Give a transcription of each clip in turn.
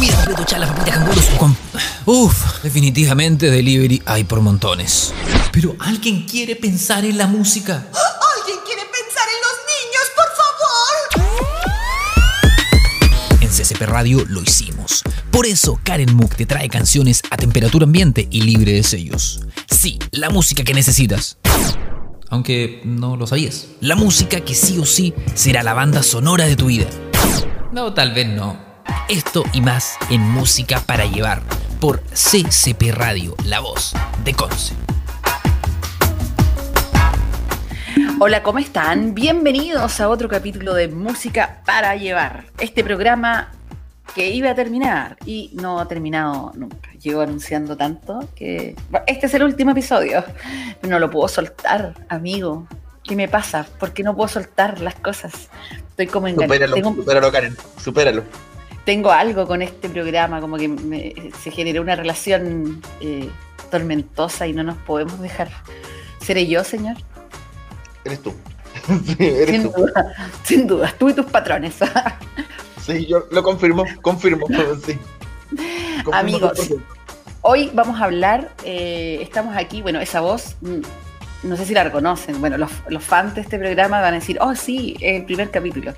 comida, completo, chala, papita, canguros, con... Uf, definitivamente delivery hay por montones. Pero alguien quiere pensar en la música. ¿Alguien quiere pensar en los niños, por favor? En CCP Radio lo hicimos. Por eso Karen Mook te trae canciones a temperatura ambiente y libre de sellos. Sí, la música que necesitas. Aunque no lo sabías. La música que sí o sí será la banda sonora de tu vida. No, tal vez no. Esto y más en Música para Llevar por CCP Radio, la voz de Conce. Hola, ¿cómo están? Bienvenidos a otro capítulo de Música para Llevar. Este programa que iba a terminar y no ha terminado nunca. Llevo anunciando tanto que este es el último episodio. No lo puedo soltar, amigo. ¿Qué me pasa? ¿Por qué no puedo soltar las cosas? Estoy como enganchado. Supéralo, supéralo, Karen. Supéralo. Tengo algo con este programa, como que se generó una relación eh, tormentosa y no nos podemos dejar. ¿Seré yo, señor? Eres tú. sin duda, sin duda, tú y tus patrones. sí, yo lo confirmo, confirmo. Sí. Amigos, hoy vamos a hablar, eh, estamos aquí, bueno, esa voz, mm, no sé si la reconocen, bueno, los, los fans de este programa van a decir, oh sí, el primer capítulo.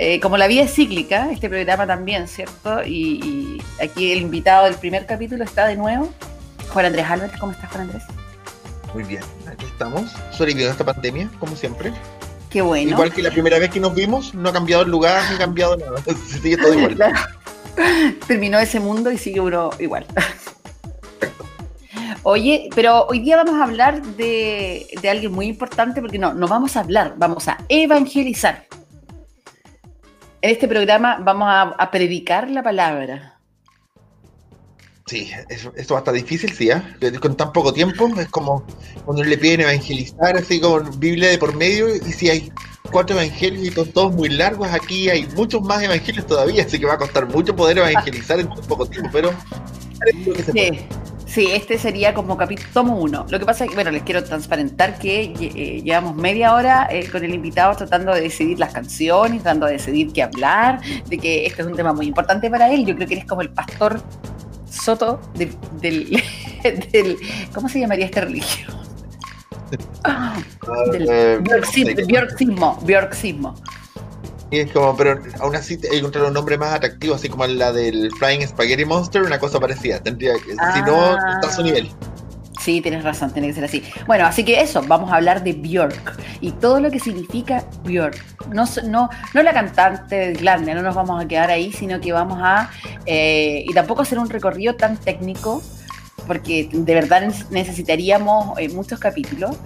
Eh, como la vida es cíclica, este programa también, ¿cierto? Y, aquí el invitado del primer capítulo está de nuevo, Juan Andrés Álvarez. ¿Cómo estás, Juan Andrés? Muy bien, aquí estamos, sobreviviendo esta pandemia, como siempre. Qué bueno. Igual que la primera vez que nos vimos, no ha cambiado el lugar, ni ha cambiado nada, sigue todo igual. Terminó ese mundo y sigue uno igual. Oye, pero hoy día vamos a hablar de, de alguien muy importante porque no, no vamos a hablar, vamos a evangelizar. En este programa vamos a, predicar la palabra. Sí, esto va a estar difícil, sí, ¿eh? con tan poco tiempo. Es como cuando le piden evangelizar, así como Biblia de por medio, y si hay cuatro evangelios y todos muy largos, aquí hay muchos más evangelios todavía, así que va a costar mucho poder evangelizar en tan poco tiempo, pero... Sí. Sí, este sería como capítulo tomo uno. Lo que pasa es que, bueno, les quiero transparentar que eh, llevamos media hora eh, con el invitado tratando de decidir las canciones, tratando de decidir qué hablar, de que este es un tema muy importante para él. Yo creo que él es como el pastor Soto del, del, ¿cómo se llamaría esta religión? Ah, del eh, biorxismo, biorxismo. Y es como, pero aún así encontrar un nombre más atractivo, así como la del Flying Spaghetti Monster, una cosa parecida. Tendría que, si no, ah. está a su nivel. Sí, tienes razón, tiene que ser así. Bueno, así que eso, vamos a hablar de Björk y todo lo que significa Björk. No, no, no la cantante de Irlanda, no nos vamos a quedar ahí, sino que vamos a. Eh, y tampoco hacer un recorrido tan técnico, porque de verdad necesitaríamos eh, muchos capítulos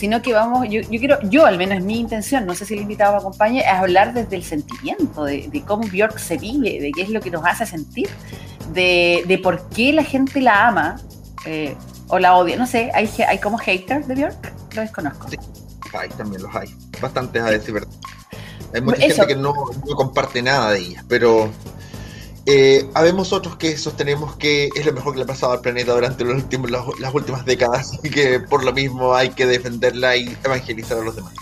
sino que vamos, yo, yo, quiero, yo al menos es mi intención, no sé si el invitado me acompañe, es hablar desde el sentimiento, de, cómo Björk se vive, de qué es lo que nos hace sentir, de, de por qué la gente la ama eh, o la odia. No sé, ¿hay, hay como haters de Björk? Lo desconozco. Sí, hay, también los hay, bastantes a decir verdad. Hay mucha gente que no, no comparte nada de ella, pero eh, habemos otros que sostenemos que es lo mejor que le ha pasado al planeta durante los últimos, las últimas décadas y que por lo mismo hay que defenderla y evangelizar a los demás.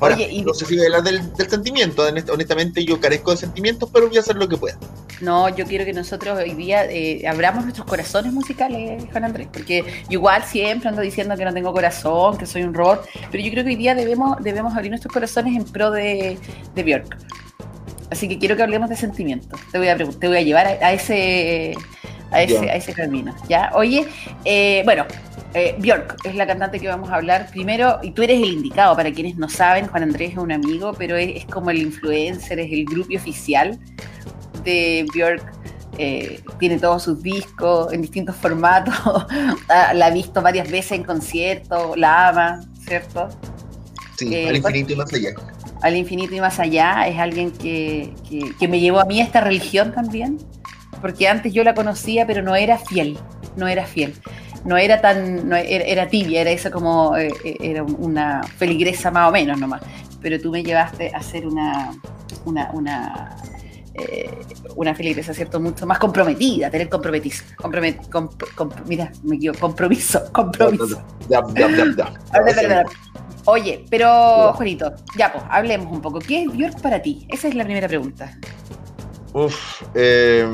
Ahora, no sé si voy a hablar del, sentimiento, honestamente yo carezco de sentimientos, pero voy a hacer lo que pueda. No, yo quiero que nosotros hoy día eh, abramos nuestros corazones musicales, Juan Andrés, porque igual siempre ando diciendo que no tengo corazón, que soy un robot, pero yo creo que hoy día debemos, debemos abrir nuestros corazones en pro de, de Björk. Así que quiero que hablemos de sentimientos. Te voy a, te voy a llevar a, ese a ese, a ese camino. ¿ya? Oye, eh, bueno, eh, Björk es la cantante que vamos a hablar primero, y tú eres el indicado, para quienes no saben, Juan Andrés es un amigo, pero es, como el influencer, es el grupo oficial de Björk. Eh, tiene todos sus discos en distintos formatos, la ha visto varias veces en conciertos, la ama, ¿cierto? Sí, eh, al infinito y más allá al infinito y más allá, es alguien que, me llevó a mí a esta religión también, porque antes yo la conocía, pero no era fiel, no era fiel. No era tan, era, tibia, era eso como, eh, eh, era una feligresa más o menos nomás. Pero tú me llevaste a ser una, una, una, eh, una feligresa, ¿cierto? Mucho más comprometida, tener compromiso. mira, me equivoco, compromiso, compromiso. Oye, pero Juanito, ya pues, hablemos un poco. ¿Qué es Björk para ti? Esa es la primera pregunta. Uf, eh,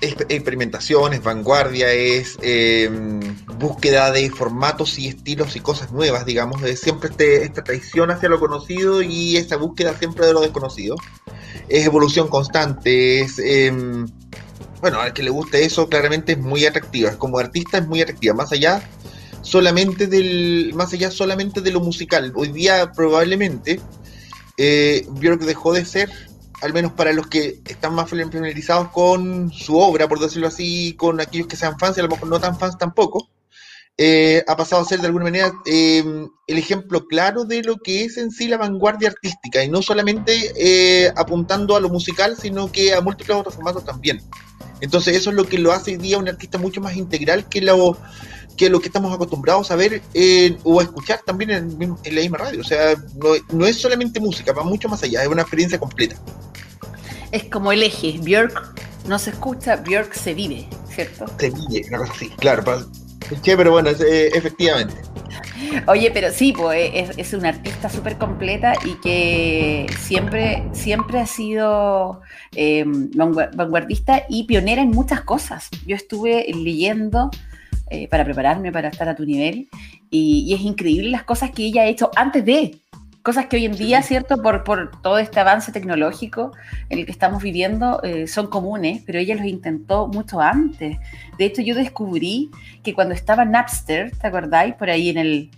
experimentación, es vanguardia, es em, búsqueda de formatos y estilos y cosas nuevas, digamos, de siempre este, esta traición hacia lo conocido y esta búsqueda siempre de lo desconocido. Es evolución constante, es... Em, bueno, al que le guste eso, claramente es muy atractiva. Como artista es muy atractiva, más allá solamente del más allá solamente de lo musical. Hoy día probablemente eh, Björk dejó de ser al menos para los que están más familiarizados con su obra, por decirlo así, con aquellos que sean fans y a lo mejor no tan fans tampoco, eh, ha pasado a ser de alguna manera eh, el ejemplo claro de lo que es en sí la vanguardia artística, y no solamente eh, apuntando a lo musical, sino que a múltiples otros formatos también. Entonces eso es lo que lo hace hoy día un artista mucho más integral que lo que lo que estamos acostumbrados a ver o a escuchar también en, la misma radio. O sea, no, no, es solamente música, va mucho más allá, es una experiencia completa es como el eje. Björk no se escucha, Björk se vive, ¿cierto? Se vive, una cosa así, claro. pero bueno, eh, efectivamente. Oye, pero sí, pues es, es una artista súper completa y que siempre, siempre ha sido eh, vanguardista y pionera en muchas cosas. Yo estuve leyendo eh, para prepararme para estar a tu nivel y, y, es increíble las cosas que ella ha hecho antes de, Cosas que hoy en día, ¿cierto? Por, por todo este avance tecnológico en el que estamos viviendo, eh, son comunes, pero ella los intentó mucho antes. De hecho, yo descubrí que cuando estaba Napster, ¿te acordáis? Por ahí en el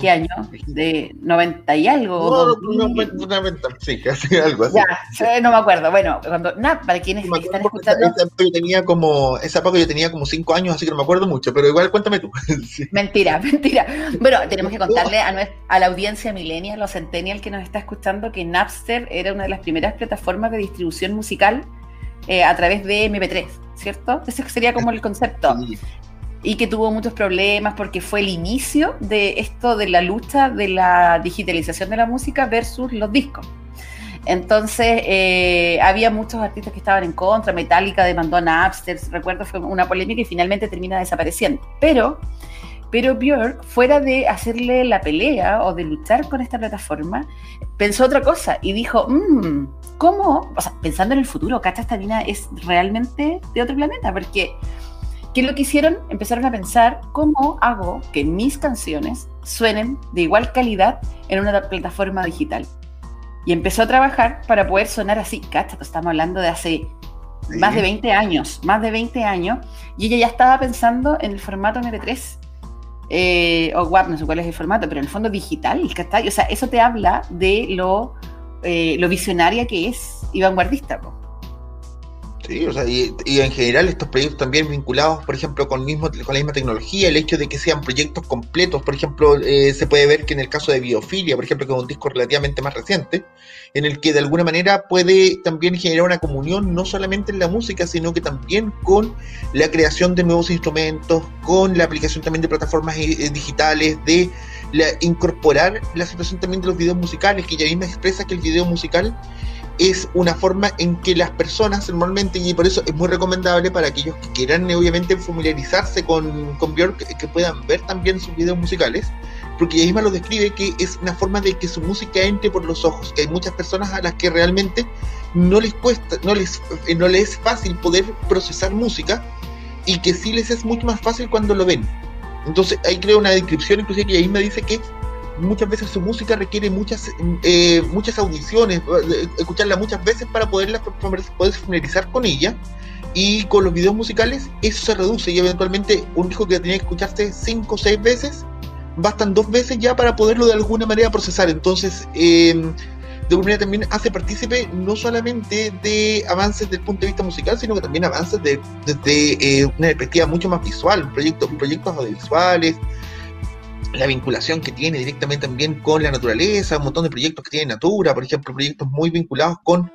¿Qué año? ¿De 90 y algo? No, 90, sí, casi algo así. Ya, no me acuerdo. Bueno, cuando, nada, para quienes están escuchando. Esa, yo tenía como, esa época yo tenía como 5 años, así que no me acuerdo mucho, pero igual cuéntame tú. Mentira, mentira. Bueno, tenemos que contarle a, a la audiencia millennial, los centennial que nos está escuchando, que Napster era una de las primeras plataformas de distribución musical eh, a través de MP3, ¿cierto? Ese sería como el concepto y que tuvo muchos problemas porque fue el inicio de esto de la lucha de la digitalización de la música versus los discos. Entonces, eh, había muchos artistas que estaban en contra, Metallica demandó a Napster, recuerdo, fue una polémica y finalmente termina desapareciendo. Pero, pero Björk, fuera de hacerle la pelea o de luchar con esta plataforma, pensó otra cosa y dijo, mmm, ¿cómo? O sea, pensando en el futuro, Cacha esta mina es realmente de otro planeta, porque ¿Qué es lo que hicieron? Empezaron a pensar cómo hago que mis canciones suenen de igual calidad en una plataforma digital. Y empezó a trabajar para poder sonar así. Cacha, estamos hablando de hace más de 20 años, más de 20 años, y ella ya estaba pensando en el formato MP3. Eh, o WAP, no sé cuál es el formato, pero en el fondo digital, O sea, eso te habla de lo, eh, lo visionaria que es y vanguardista. Sí, o sea, y, en general estos proyectos también vinculados, por ejemplo, con, mismo, con la misma tecnología, el hecho de que sean proyectos completos, por ejemplo, eh, se puede ver que en el caso de Biofilia, por ejemplo, que es un disco relativamente más reciente, en el que de alguna manera puede también generar una comunión no solamente en la música, sino que también con la creación de nuevos instrumentos, con la aplicación también de plataformas eh, digitales, de la, incorporar la situación también de los videos musicales, que ella misma expresa que el video musical es una forma en que las personas normalmente, y por eso es muy recomendable para aquellos que quieran obviamente familiarizarse con, con Björk, que puedan ver también sus videos musicales, porque ella misma lo describe que es una forma de que su música entre por los ojos, que hay muchas personas a las que realmente no les cuesta, no les, eh, no les es fácil poder procesar música y que sí les es mucho más fácil cuando lo ven. Entonces ahí creo una descripción inclusive que ella dice que muchas veces su música requiere muchas eh, muchas audiciones, eh, escucharla muchas veces para poderla poder familiarizar con ella. Y con los videos musicales eso se reduce y eventualmente un disco que tenía que escucharse cinco o seis veces, bastan dos veces ya para poderlo de alguna manera procesar. Entonces, eh, de alguna manera también hace partícipe no solamente de avances desde el punto de vista musical, sino que también avances desde de, una perspectiva mucho más visual, proyectos, proyectos audiovisuales, la vinculación que tiene directamente también con la naturaleza, un montón de proyectos que tiene Natura, por ejemplo, proyectos muy vinculados con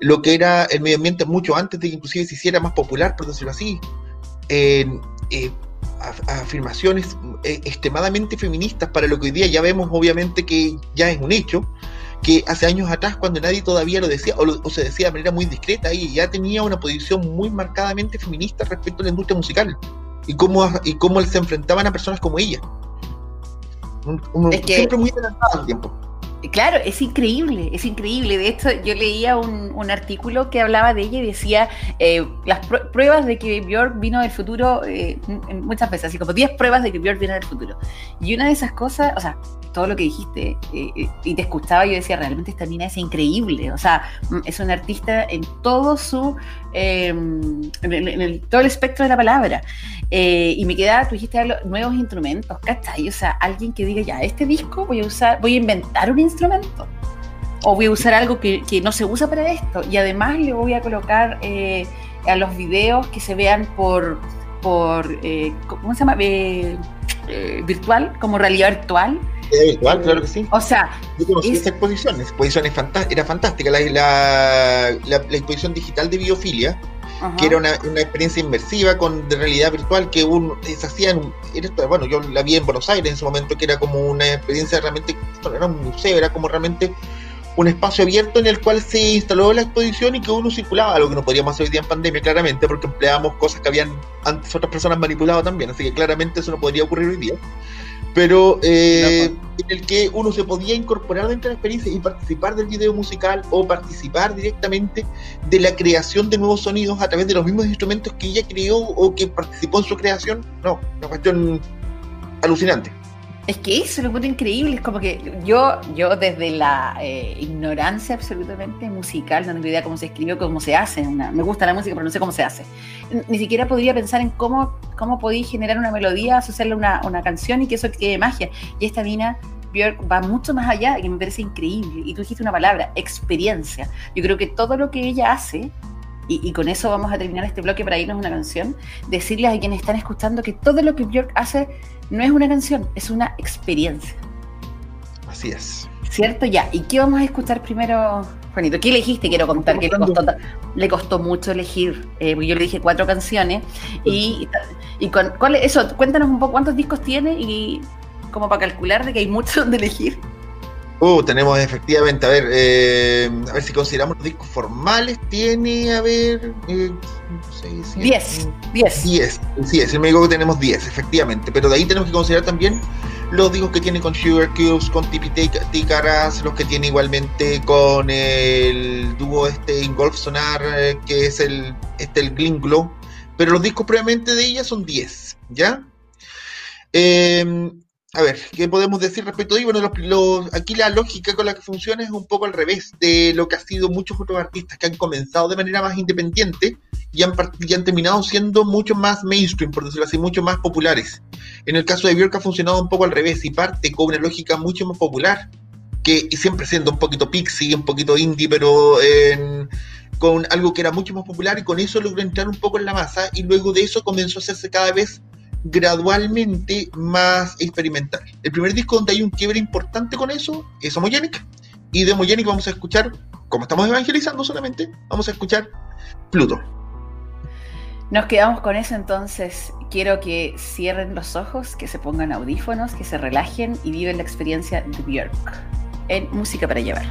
lo que era el medio ambiente mucho antes de que inclusive se hiciera más popular, por decirlo así. Eh, afirmaciones eh, extremadamente feministas para lo que hoy día ya vemos obviamente que ya es un hecho, que hace años atrás cuando nadie todavía lo decía o, se decía de manera muy discreta, y ya tenía una posición muy marcadamente feminista respecto a la industria musical y cómo, y cómo se enfrentaban a personas como ella siempre muy adelantado al tiempo. Claro, es increíble, es increíble. De hecho, yo leía un, artículo que hablaba de ella y decía eh, las pruebas de que Björk vino del futuro eh, muchas veces, así como 10 pruebas de que Björk viene del futuro. Y una de esas cosas, o sea, todo lo que dijiste, eh, y te escuchaba, yo decía, realmente esta mina es increíble. O sea, es una artista en todo su, en, todo el espectro de la palabra. Y me quedaba, tú dijiste nuevos instrumentos, ¿cachai? O sea, alguien que diga, ya, este disco voy a usar, voy a inventar un instrumento. O voy a usar algo que, no se usa para esto. Y además le voy a colocar eh, a los videos que se vean por, por eh, ¿cómo se llama? Eh, virtual, como realidad virtual. virtual, claro que sí. O sea, yo conocí esa exposición, exposición era fantástica. La, la, la, exposición digital de biofilia, que era una, una, experiencia inmersiva con de realidad virtual que uno se hacía en, bueno, yo la vi en Buenos Aires en ese momento, que era como una experiencia realmente, era un museo, era como realmente un espacio abierto en el cual se instaló la exposición y que uno circulaba, algo que no podíamos hacer hoy día en pandemia, claramente, porque empleábamos cosas que habían antes otras personas manipulado también, así que claramente eso no podría ocurrir hoy día pero eh, en el que uno se podía incorporar dentro de la experiencia y participar del video musical o participar directamente de la creación de nuevos sonidos a través de los mismos instrumentos que ella creó o que participó en su creación. No, una cuestión alucinante. Es que eso lo encuentro increíble, es como que yo, yo desde la eh, ignorancia absolutamente musical, no tengo idea cómo se escribió, cómo se hace, me gusta la música, pero no sé cómo se hace. Ni siquiera podría pensar en cómo, cómo podía generar una melodía, asociarle una, una canción y que eso quede magia. Y esta mina Björk va mucho más allá, que me parece increíble. Y tú dijiste una palabra, experiencia. Yo creo que todo lo que ella hace, y, y, con eso vamos a terminar este bloque para irnos a una canción, decirles a quienes están escuchando que todo lo que Björk hace no es una canción, es una experiencia. Así es. ¿Cierto? Ya. ¿Y qué vamos a escuchar primero, Juanito? ¿Qué elegiste? Quiero contar que le costó, le costó mucho elegir. Eh, yo le dije cuatro canciones. Y, y con, ¿cuál, eso, cuéntanos un poco cuántos discos tiene y como para calcular de que hay mucho donde elegir. Uh, tenemos efectivamente, a ver, eh, a ver si consideramos los discos formales, tiene, a ver, 10, 10. 10, sí, es el médico que tenemos 10, efectivamente, pero de ahí tenemos que considerar también los discos que tiene con Sugar Cubes, con Tipi Ticaras, los que tiene igualmente con el dúo este Ingolf Sonar, eh, que es el, este, el Gling Glow, pero los discos previamente de ella son 10, ¿ya? Eh, a ver, ¿qué podemos decir respecto a? Bueno, aquí la lógica con la que funciona es un poco al revés de lo que ha sido muchos otros artistas que han comenzado de manera más independiente y han, han terminado siendo mucho más mainstream, por decirlo así, mucho más populares. En el caso de Björk ha funcionado un poco al revés y parte con una lógica mucho más popular, que siempre siendo un poquito pixie, un poquito indie, pero con algo que era mucho más popular y con eso logró entrar un poco en la masa y luego de eso comenzó a hacerse cada vez gradualmente más experimental. El primer disco donde hay un quiebre importante con eso es Homogenic. Y de Homogenic vamos a escuchar, como estamos evangelizando solamente, vamos a escuchar Pluto. Nos quedamos con eso entonces. Quiero que cierren los ojos, que se pongan audífonos, que se relajen y viven la experiencia de Björk en Música para Llevar.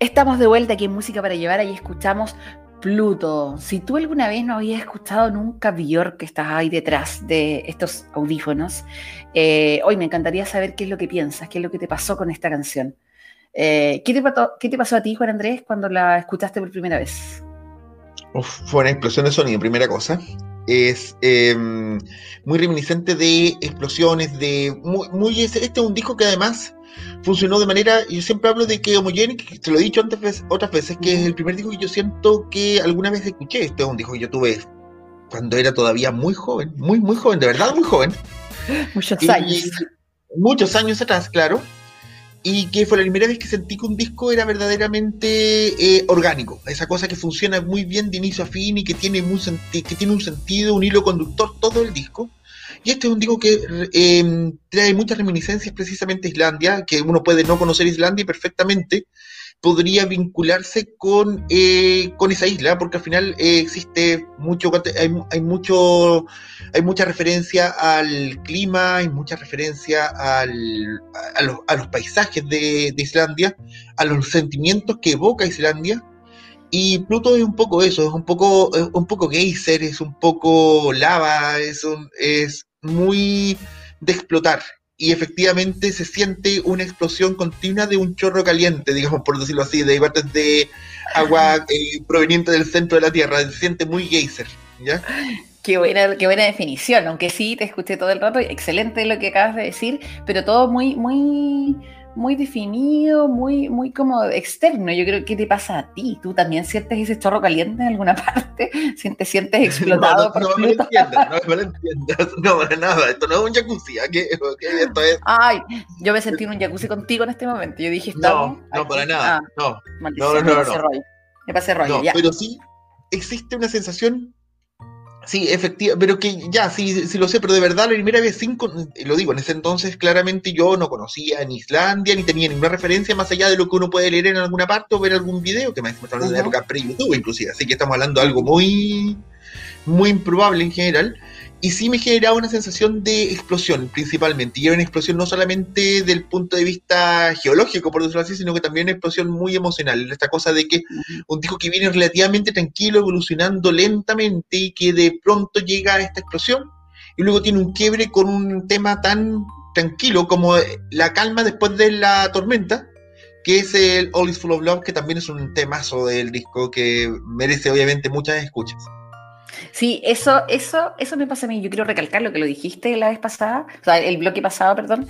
Estamos de vuelta aquí en Música para Llevar, ahí escuchamos Pluto. Si tú alguna vez no habías escuchado nunca Björk, que estás ahí detrás de estos audífonos, eh, hoy me encantaría saber qué es lo que piensas, qué es lo que te pasó con esta canción. Eh, ¿qué, te pasó, ¿Qué te pasó a ti, Juan Andrés, cuando la escuchaste por primera vez? fue una explosión de sonido, primera cosa. Es em, muy reminiscente de explosiones, de... Muy, muy, este es un disco que además funcionó de manera, yo siempre hablo de que Homogenic, te lo he dicho antes otras veces, que es el primer disco que yo siento que alguna vez escuché. Este es un disco que yo tuve cuando era todavía muy joven, muy, muy joven, de verdad muy joven. Muchos años. Muchos años atrás, claro. Y que fue la primera vez que sentí que un disco era verdaderamente eh, orgánico. Esa cosa que funciona muy bien de inicio a fin y que tiene, muy que tiene un sentido, un hilo conductor todo el disco y este es un disco que em, trae muchas reminiscencias precisamente a Islandia, que uno puede no conocer Islandia perfectamente podría vincularse con, eh, con esa isla, porque al final eh, existe mucho, hay, hay, mucho, hay mucha referencia al clima, hay mucha referencia al, a, los, paisajes de, de, Islandia, a los sentimientos que evoca Islandia, y Pluto es un poco eso, es un poco, es un poco geyser, es un poco lava, es, un, es muy de explotar. Y efectivamente se siente una explosión continua de un chorro caliente, digamos, por decirlo así, de partes de agua eh, proveniente del centro de la Tierra. Se siente muy geyser, ¿ya? Qué buena, qué buena definición, aunque sí te escuché todo el rato, excelente lo que acabas de decir, pero todo muy, muy, muy definido, muy, muy como externo. Yo creo que te pasa a ti. ¿Tú también sientes ese chorro caliente en alguna parte? ¿Sientes, sientes explotado no, no, me entiendas, no me entiendas, no para nada. Esto no es un jacuzzi. ¿qué? esto es... Ay, yo me sentí en un jacuzzi contigo en este momento. Yo dije, no, no, para nada. Ah, no, no, no, no. Me pasé rollo, ya. Pero sí existe una sensación Sí, efectivamente, pero que ya, sí, sí lo sé, pero de verdad la primera vez, cinco, lo digo, en ese entonces claramente yo no conocía ni Islandia, ni tenía ninguna referencia más allá de lo que uno puede leer en alguna parte o ver algún video, que me está hablando de la época pre-YouTube inclusive, así que estamos hablando de algo muy, muy improbable en general y sí me generaba una sensación de explosión principalmente. Y era una explosión no solamente del punto de vista geológico, por decirlo así, sino que también una explosión muy emocional. Esta cosa de que un disco que viene relativamente tranquilo, evolucionando lentamente y que de pronto llega a esta explosión y luego tiene un quiebre con un tema tan tranquilo como la calma después de la tormenta, que es el All is Full of Love, que también es un temazo del disco que merece obviamente muchas escuchas. Sí, eso, eso, eso me pasa a mí. Yo quiero recalcar lo que lo dijiste la vez pasada, o sea, el bloque pasado, perdón,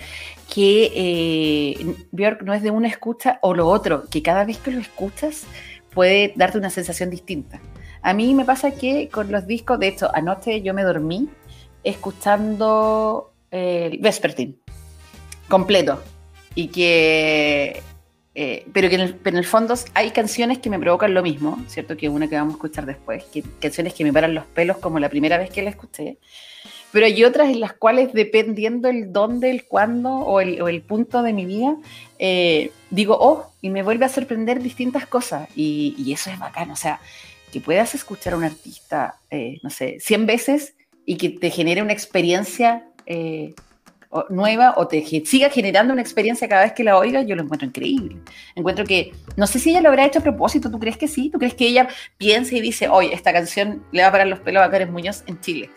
que eh, Björk no es de una escucha o lo otro, que cada vez que lo escuchas puede darte una sensación distinta. A mí me pasa que con los discos, de hecho, anoche yo me dormí escuchando el Vespertine completo y que eh, pero que en el, fondo hay canciones que me provocan lo mismo, ¿cierto? Que una que vamos a escuchar después, canciones que me paran los pelos como la primera vez que la escuché, pero hay otras en las cuales dependiendo el dónde, el cuándo o el, punto de mi vida, eh, digo, oh, y me vuelve a sorprender distintas cosas y, eso es bacano, o sea, que puedas escuchar a un artista, eh, no sé, 100 veces y que te genere una experiencia nueva o te siga generando una experiencia cada vez que la oiga, yo lo encuentro increíble. Encuentro que, no sé si ella lo habrá hecho a propósito, ¿tú crees que sí? ¿Tú crees que ella piensa y dice, oye, esta canción le va a parar los pelos a Karen Muñoz en Chile?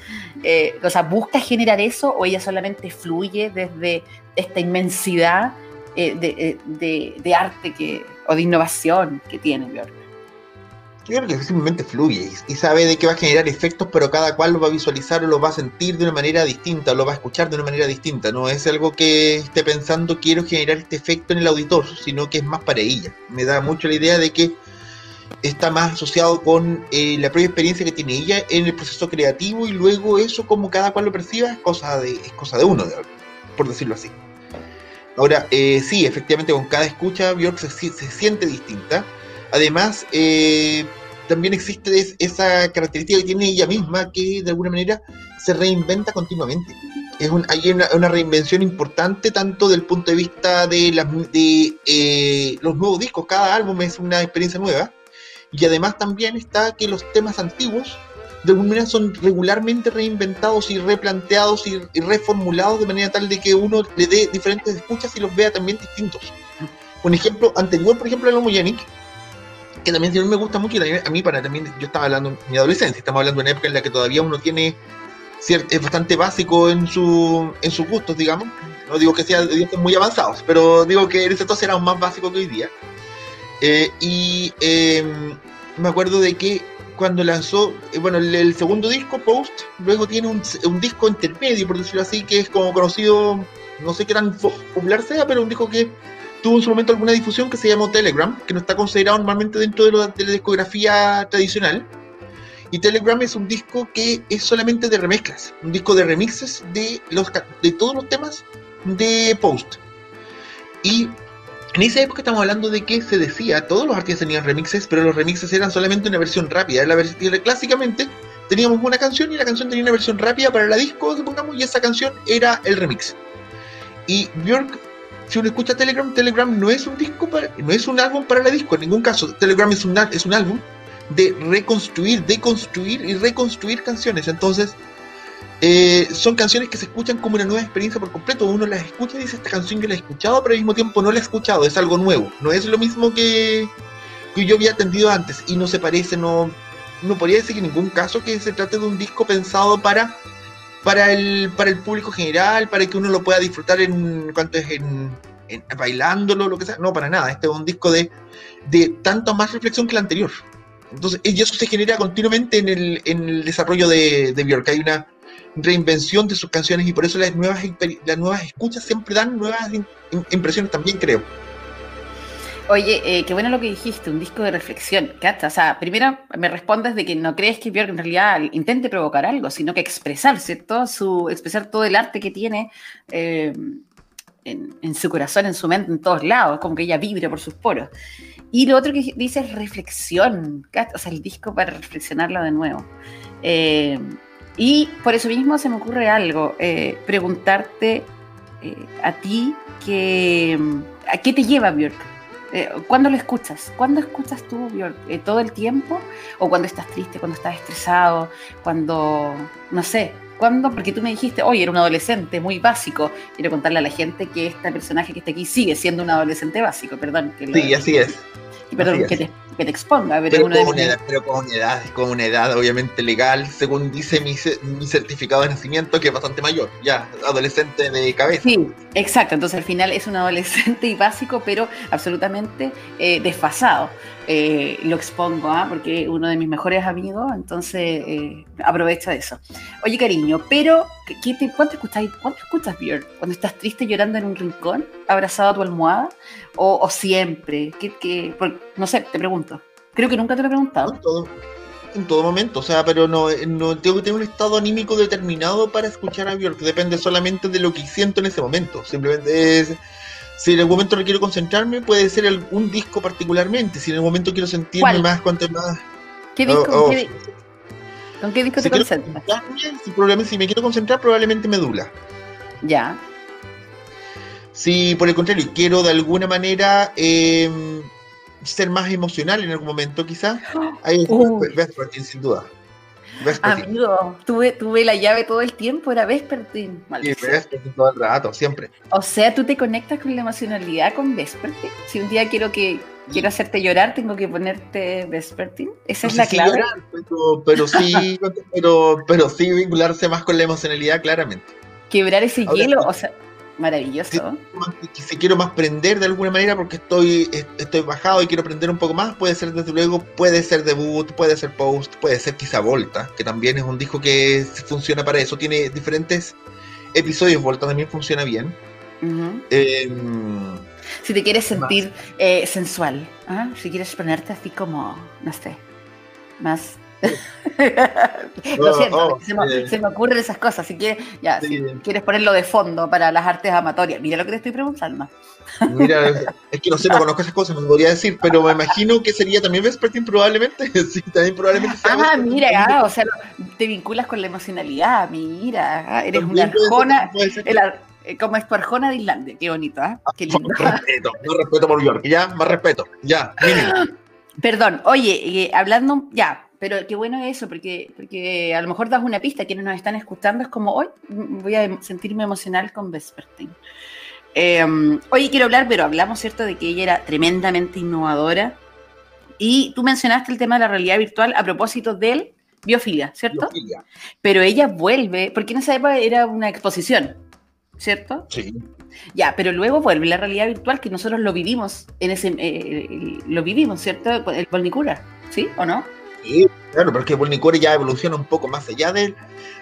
Eh, o sea, ¿busca generar eso o ella solamente fluye desde esta inmensidad eh, de, de, de, arte que, o de innovación que tiene Björk? Yo creo que simplemente fluye y, sabe de qué va a generar efectos, pero cada cual lo va a visualizar o lo va a sentir de una manera distinta, o lo va a escuchar de una manera distinta. No es algo que esté pensando quiero generar este efecto en el auditor, sino que es más para ella. Me da mucho la idea de que está más asociado con eh, la propia experiencia que tiene ella en el proceso creativo y luego eso como cada cual lo perciba es cosa de, es cosa de uno, por decirlo así. Ahora, eh, sí, efectivamente con cada escucha Björk se, se siente distinta Además, eh, también existe esa característica que tiene ella misma, que de alguna manera se reinventa continuamente. Es hay una, reinvención importante tanto del punto de vista de, de eh, los nuevos discos, cada álbum es una experiencia nueva, y además también está que los temas antiguos de alguna manera son regularmente reinventados y replanteados y, reformulados de manera tal de que uno le dé diferentes escuchas y los vea también distintos. Un ejemplo anterior, por ejemplo, a Homogenic, que también me gusta mucho, y a mí para también, yo estaba hablando en mi adolescencia, estamos hablando de una época en la que todavía uno tiene, es bastante básico en, su, en sus gustos, digamos, no digo que sean muy avanzados, pero digo que en ese entonces era aún más básico que hoy día. Eh, y em, me acuerdo de que cuando lanzó, eh, bueno, el, segundo disco, Post, luego tiene un, un, disco intermedio, por decirlo así, que es como conocido, no sé qué tan popular sea, pero un disco que tuvo en su momento alguna difusión que se llamó Telegram, que no está considerado normalmente dentro de, la discografía tradicional. Y Telegram es un disco que es solamente de remezclas, un disco de remixes de, los, de todos los temas de Post. Y en esa época estamos hablando de que se decía, todos los artistas tenían remixes, pero los remixes eran solamente una versión rápida. La versión, clásicamente teníamos una canción y la canción tenía una versión rápida para la disco, supongamos, y esa canción era el remix. Y Björk, si uno escucha Telegram, Telegram no es un disco para, no es un álbum para la disco, en ningún caso. Telegram es un, es un álbum de reconstruir, deconstruir y reconstruir canciones. Entonces, eh, son canciones que se escuchan como una nueva experiencia por completo. Uno las escucha y dice, esta canción que la he escuchado, pero al mismo tiempo no la he escuchado, es algo nuevo. No es lo mismo que, que yo había atendido antes y no se parece, no, no podría decir en ningún caso que se trate de un disco pensado para, para, el, para el público general, para que uno lo pueda disfrutar en cuanto es en, bailándolo, lo que sea. No, para nada. Este es un disco de, de tanto más reflexión que el anterior. Entonces, eso se genera continuamente en el, en el desarrollo de, de Björk. Hay una, reinvención de sus canciones y por eso las nuevas, las nuevas escuchas siempre dan nuevas impresiones también, creo. Oye, eh, qué bueno lo que dijiste, un disco de reflexión. O sea, primero me respondes de que no crees que Björk en realidad intente provocar algo, sino que expresar, ¿cierto? Su, expresar todo el arte que tiene eh, en, su corazón, en su mente, en todos lados, como que ella vibra por sus poros. Y lo otro que dice es reflexión, o sea, el disco para reflexionarlo de nuevo. Eh, y por eso mismo se me ocurre algo, preguntarte a ti que, a qué te lleva Björk. Eh, ¿Cuándo lo escuchas? ¿Cuándo escuchas tú Björk? ¿Todo el tiempo? ¿O cuando estás triste, cuando estás estresado, cuando, no sé, ¿cuándo? Porque tú me dijiste, oye, era un adolescente muy básico. Quiero contarle a la gente que este personaje que está aquí sigue siendo un adolescente básico, perdón. sí, así es. Perdón, que te, que te exponga. Pero, con una edad, pero, con una edad, con una edad obviamente legal, según dice mi, mi, certificado de nacimiento, que es bastante mayor, ya, adolescente de cabeza. Sí, exacto. Entonces al final es un adolescente y básico, pero absolutamente eh, desfasado. Eh, lo expongo, ¿ah? porque uno de mis mejores amigos, entonces eh, aprovecha de eso. Oye, cariño, pero ¿qué te, ¿cuánto, escuchas, ¿cuánto escuchas, Björn? ¿Cuando estás triste llorando en un rincón, abrazado a tu almohada? ¿O, siempre? ¿Qué, qué, no sé, te pregunto. Creo que nunca te lo he preguntado. En todo, en todo momento, o sea, pero no, no tengo que tener un estado anímico determinado para escuchar a Björk, depende solamente de lo que siento en ese momento. Simplemente es si en algún momento no quiero concentrarme, puede ser algún disco particularmente. Si en algún momento quiero sentirme más, cuanto más. ¿Qué disco? Oh, oh. ¿Con qué disco te concentras? Si, si me quiero concentrar, probablemente me dula. Ya. Si por el contrario quiero de alguna manera em, ser más emocional en algún momento, quizás, ahí uh. sin duda. Amigo, tuve, tuve la llave todo el tiempo, era Vespertin. Sí, Vespertin todo el rato, siempre. O sea, tú te conectas con la emocionalidad con Vespertin. Si un día quiero que quiero hacerte llorar, tengo que ponerte Vespertin. Esa es la clave. pero, sí, pero, pero sí vincularse más con la emocionalidad, claramente. Quebrar ese hielo, o sea, Maravilloso. Si, quiero más aprender de alguna manera porque estoy, estoy bajado y quiero aprender un poco más, puede ser desde luego, puede ser debut, puede ser post, puede ser quizá Volta, que también es un disco que funciona para eso. Tiene diferentes episodios, Volta también funciona bien. Em, si te quieres sentir eh, sensual, ¿ah? si quieres ponerte así como, no sé, más Lo siento, oh, se, me, ocurren esas cosas. Si quieres, ya, si quieres ponerlo de fondo para las artes amatorias, mira lo que te estoy preguntando. Mira, es que no sé, no conozco esas cosas, me podría decir, pero me imagino que sería también Vespertine probablemente. Sí, también probablemente Ah, mira, ah, o sea, te vinculas con la emocionalidad, mira, ah, eres una arjona. Eh, como es tu arjona de Islandia, qué bonito, ¿ah? Qué lindo. Más respeto, más respeto por York, ya, más respeto, ya, mínimo. Perdón, oye, eh, hablando, ya, pero qué bueno eso, porque, porque a lo mejor das una pista, quienes nos están escuchando, es como hoy voy a sentirme emocional con Vespertine. Eh, hoy quiero hablar, pero hablamos, ¿cierto?, de que ella era tremendamente innovadora, Y tú mencionaste el tema de la realidad virtual a propósito del biofilia, ¿cierto? Biofilia. Pero ella vuelve, porque en esa época era una exposición, ¿cierto? Sí. Ya, pero luego vuelve la realidad virtual que nosotros lo vivimos, en ese, eh, lo vivimos, ¿cierto? El Volnicura, ¿sí o no? Sí, claro, porque Volnicura ya evoluciona un poco más allá de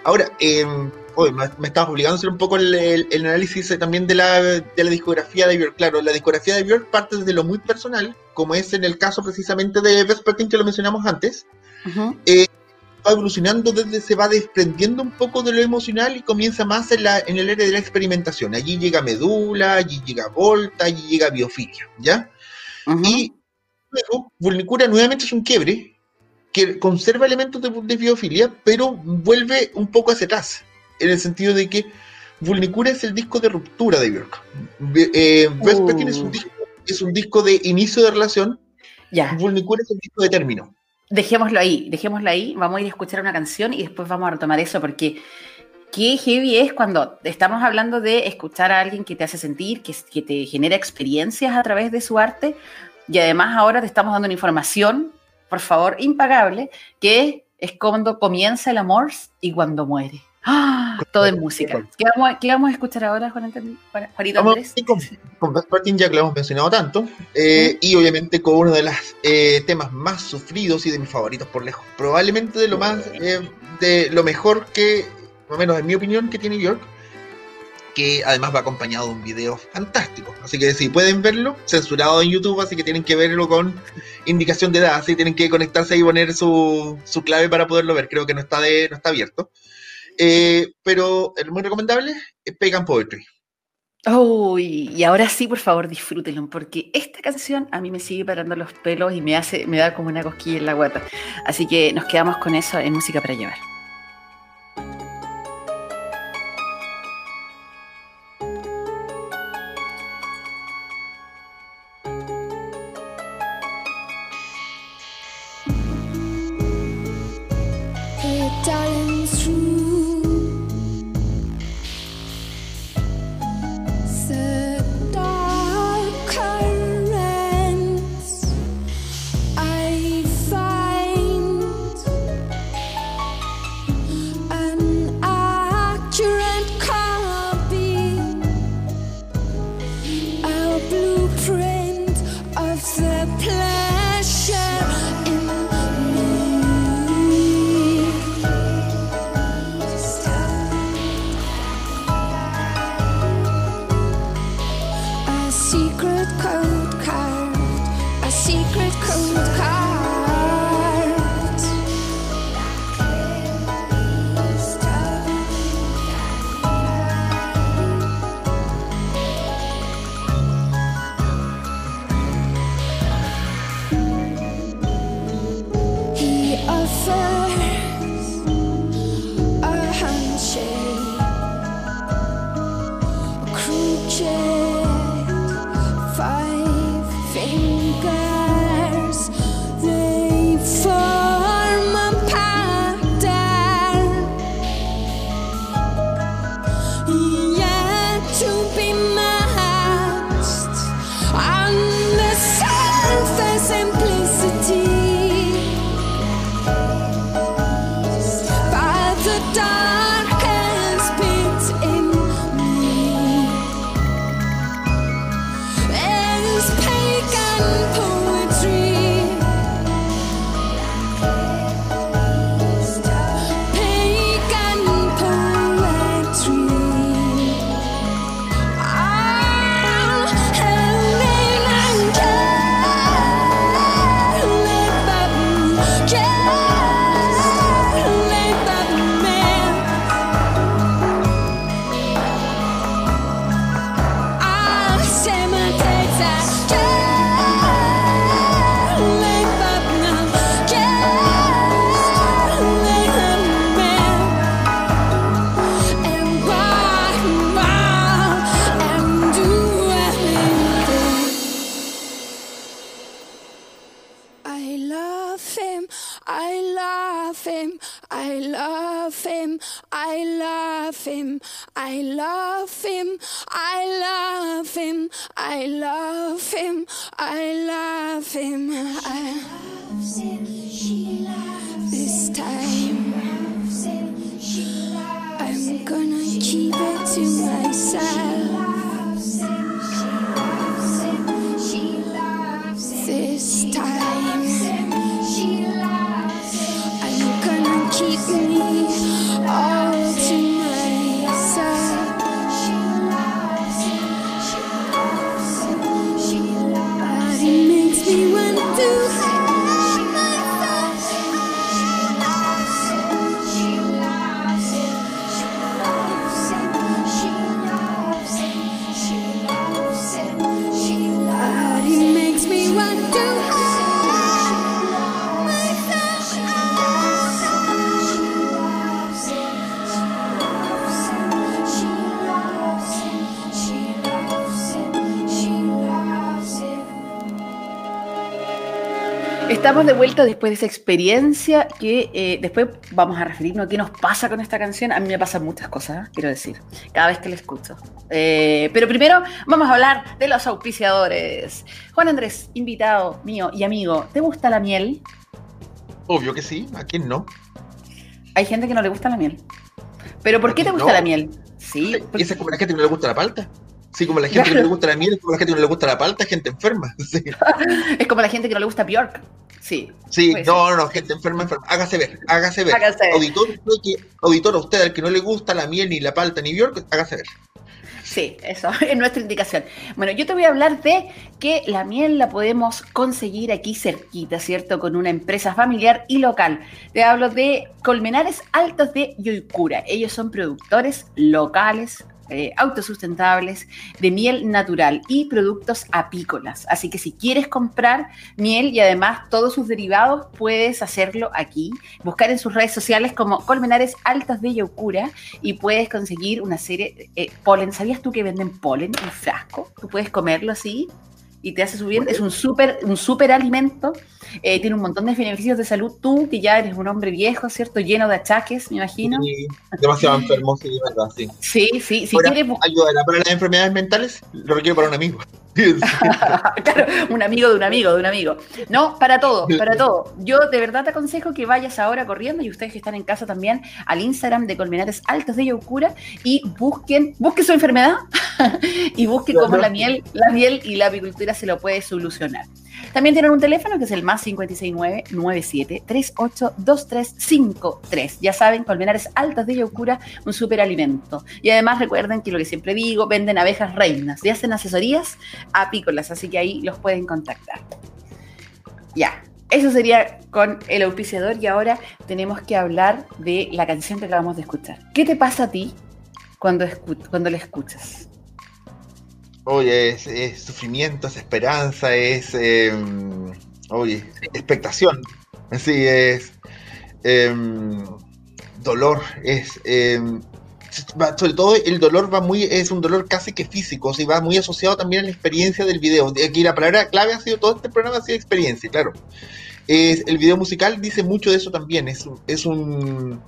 Ahora, eh, me, me estabas obligando a hacer un poco el, análisis también de la, de la, discografía de Björk. Claro, la discografía de Björk parte desde lo muy personal, como es en el caso precisamente de Vespertine que lo mencionamos antes. eh, va evolucionando desde se va desprendiendo un poco de lo emocional y comienza más en, la, en el área de la experimentación. Allí llega Medula, allí llega Volta, allí llega Biofilia, ¿ya? Y luego, Vulnicura nuevamente es un quiebre que conserva elementos de, de, biofilia, pero vuelve un poco hacia atrás, en el sentido de que Vulnicura es el disco de ruptura de Björk. Eh, Vespertine es, un uh. disco, es un disco de inicio de relación, ya. Vulnicura es el disco de término. Dejémoslo ahí, dejémoslo ahí, vamos a ir a escuchar una canción y después vamos a retomar eso, porque qué heavy es cuando estamos hablando de escuchar a alguien que te hace sentir, que, que te genera experiencias a través de su arte, y además ahora te estamos dando una información por favor, impagable, que es cuando comienza el amor y cuando muere. ¡Ah! Todo en música. ¿Qué vamos, a escuchar ahora, Juan Juanito Andrés? Con, con Best ya que lo hemos mencionado tanto, eh, y obviamente con uno de los eh, temas más sufridos y de mis favoritos por lejos. Probablemente de lo más, eh, de lo mejor que, o menos en mi opinión, que tiene York, que además va acompañado de un video fantástico. Así que si pueden verlo, censurado en YouTube, así que tienen que verlo con indicación de edad, así tienen que conectarse y poner su, su clave para poderlo ver. Creo que no está, de, no está abierto. Eh, pero es muy recomendable, es Pagan Poetry. Uy, y ahora sí, por favor, disfrútenlo, porque esta canción a mí me sigue parando los pelos y me hace, me da como una cosquilla en la guata. Así que nos quedamos con eso en música para llevar. I love him, I love him, I love him, I love him, I love him. I loves him, she loves this time. She loves him, she loves I'm gonna she keep it to him, myself. She loves him, she loves him, this she time. Loves him, she loves him, I'm gonna keep me all. Estamos de vuelta después de esa experiencia que eh, después vamos a referirnos a qué nos pasa con esta canción. A mí me pasan muchas cosas, quiero decir, cada vez que la escucho. Eh, pero primero vamos a hablar de los auspiciadores. Juan Andrés, invitado mío y amigo, ¿te gusta la miel? Obvio que sí, ¿a quién no? Hay gente que no le gusta la miel. ¿Pero por qué te gusta No. la miel? Sí, porque- Esa es como la gente que no le gusta la palta. Sí, como la gente que no le gusta la miel, como la gente que no le gusta la palta, gente enferma. Sí, es como la gente que no le gusta Bjork. Sí. sí no, no, no, gente enferma, enferma. Hágase ver, hágase ver. Hágase ver. Auditor, auditor, a usted al que no le gusta la miel, ni la palta, ni Bjork, hágase ver. Sí, eso es nuestra indicación. Bueno, yo te voy a hablar de que la miel la podemos conseguir aquí cerquita, ¿cierto? Con una empresa familiar y local. Te hablo de Colmenares Altos de Yoicura. Ellos son productores locales. Eh, autosustentables de miel natural y productos apícolas. Así que si quieres comprar miel y además todos sus derivados, puedes hacerlo aquí. Buscar en sus redes sociales como Colmenares Altos de Yoicura y puedes conseguir una serie de eh, polen. ¿Sabías tú que venden polen en frasco? Tú puedes comerlo así y te hace subir. Es un súper un super alimento. eh, tiene un montón de beneficios de salud. Tú, que ya eres un hombre viejo, ¿cierto? Lleno de achaques, me imagino. Sí, demasiado enfermo, sí, verdad, sí. Sí, sí. Si Ahora, quieres ¿Ayudará para las enfermedades mentales? Lo requiero para un amigo. claro, un amigo de un amigo de un amigo. No, para todo, para todo. Yo de verdad te aconsejo que vayas ahora corriendo y ustedes que están en casa también al Instagram de Colmenares Altos de Yaucura y busquen, busquen su enfermedad y busquen cómo la miel, la miel y la apicultura se lo puede solucionar. También tienen un teléfono que es el más 569-9738-2353. Ya saben, Colmenares Altas de Yaucura, un superalimento. Y además recuerden que lo que siempre digo, venden abejas reinas y hacen asesorías apícolas, así que ahí los pueden contactar. Ya, eso sería con el auspiciador y ahora tenemos que hablar de la canción que acabamos de escuchar. ¿Qué te pasa a ti cuando, escu- cuando la escuchas? Oye, es, es sufrimiento, es esperanza, es. eh, oye, expectación. Sí, es. em, dolor, es. va- sobre todo el dolor va muy. Es un dolor casi que físico, sí, va muy asociado también a la experiencia del video. De Aquí la palabra clave ha sido todo este programa, ha sido experiencia, claro. Es, el video musical dice mucho de eso también. Es, es un.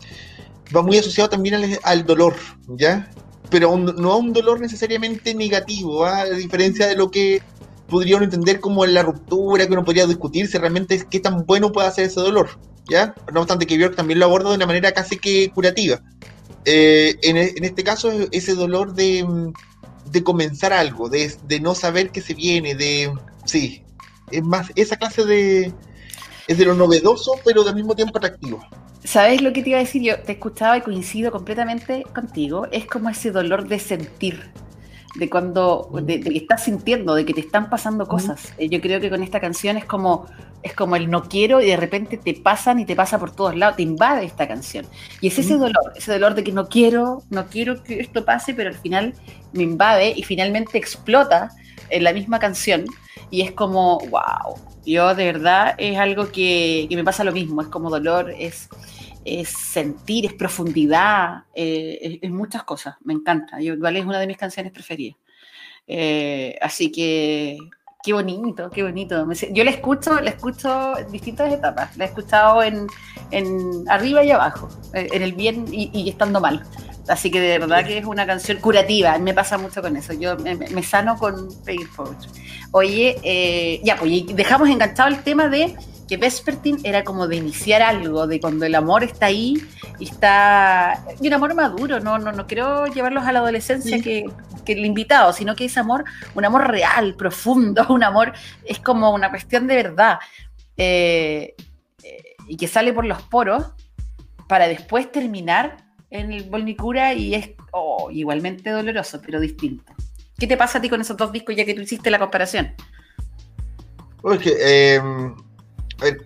Va muy asociado también al, al dolor, ¿ya? Pero un- no a un dolor necesariamente negativo, ¿ah? a diferencia de lo que podría uno entender como la ruptura, que uno podría discutir si realmente es qué tan bueno puede hacer ese dolor, ¿ya? No obstante que Björk también lo aborda de una manera casi que curativa. Eh, en, e- en este caso, ese dolor de, mm, de comenzar algo, de, de no saber qué se viene, de... Sí, es más, esa clase de... Es de lo novedoso, pero al mismo tiempo atractivo. ¿Sabes lo que te iba a decir? Yo te escuchaba y coincido completamente contigo. Es como ese dolor de sentir, de cuando de, de que estás sintiendo, de que te están pasando cosas. Eh, Yo creo que con esta canción es como es como el no quiero y de repente te pasan y te pasa por todos lados, te invade esta canción. Y es ese dolor, ese dolor de que no quiero, no quiero que esto pase, pero al final me invade y finalmente explota en la misma canción y es como, wow, yo de verdad es algo que, que me pasa lo mismo, es como dolor, es, es sentir, es profundidad, eh, es, es muchas cosas, me encanta, yo, igual es una de mis canciones preferidas. Eh, así que Qué bonito, qué bonito. Yo la escucho, la escucho en distintas etapas. La he escuchado en, arriba y abajo, eh, en el bien y, estando mal. Así que de verdad que es una canción curativa. Me pasa mucho con eso. Yo me, sano con Peggy Poetry. Oye, eh, ya, pues dejamos enganchado el tema de que Vespertine era como de iniciar algo, de cuando el amor está ahí y está. Y un amor maduro, no, no, no quiero llevarlos a la adolescencia que, el invitado, sino que es amor, un amor real, profundo, un amor, es como una cuestión de verdad. Eh, eh, y que sale por los poros para después terminar en el Volnicura y es oh, igualmente doloroso, pero distinto. ¿Qué te pasa a ti con esos dos discos ya que tú hiciste la comparación? Eh,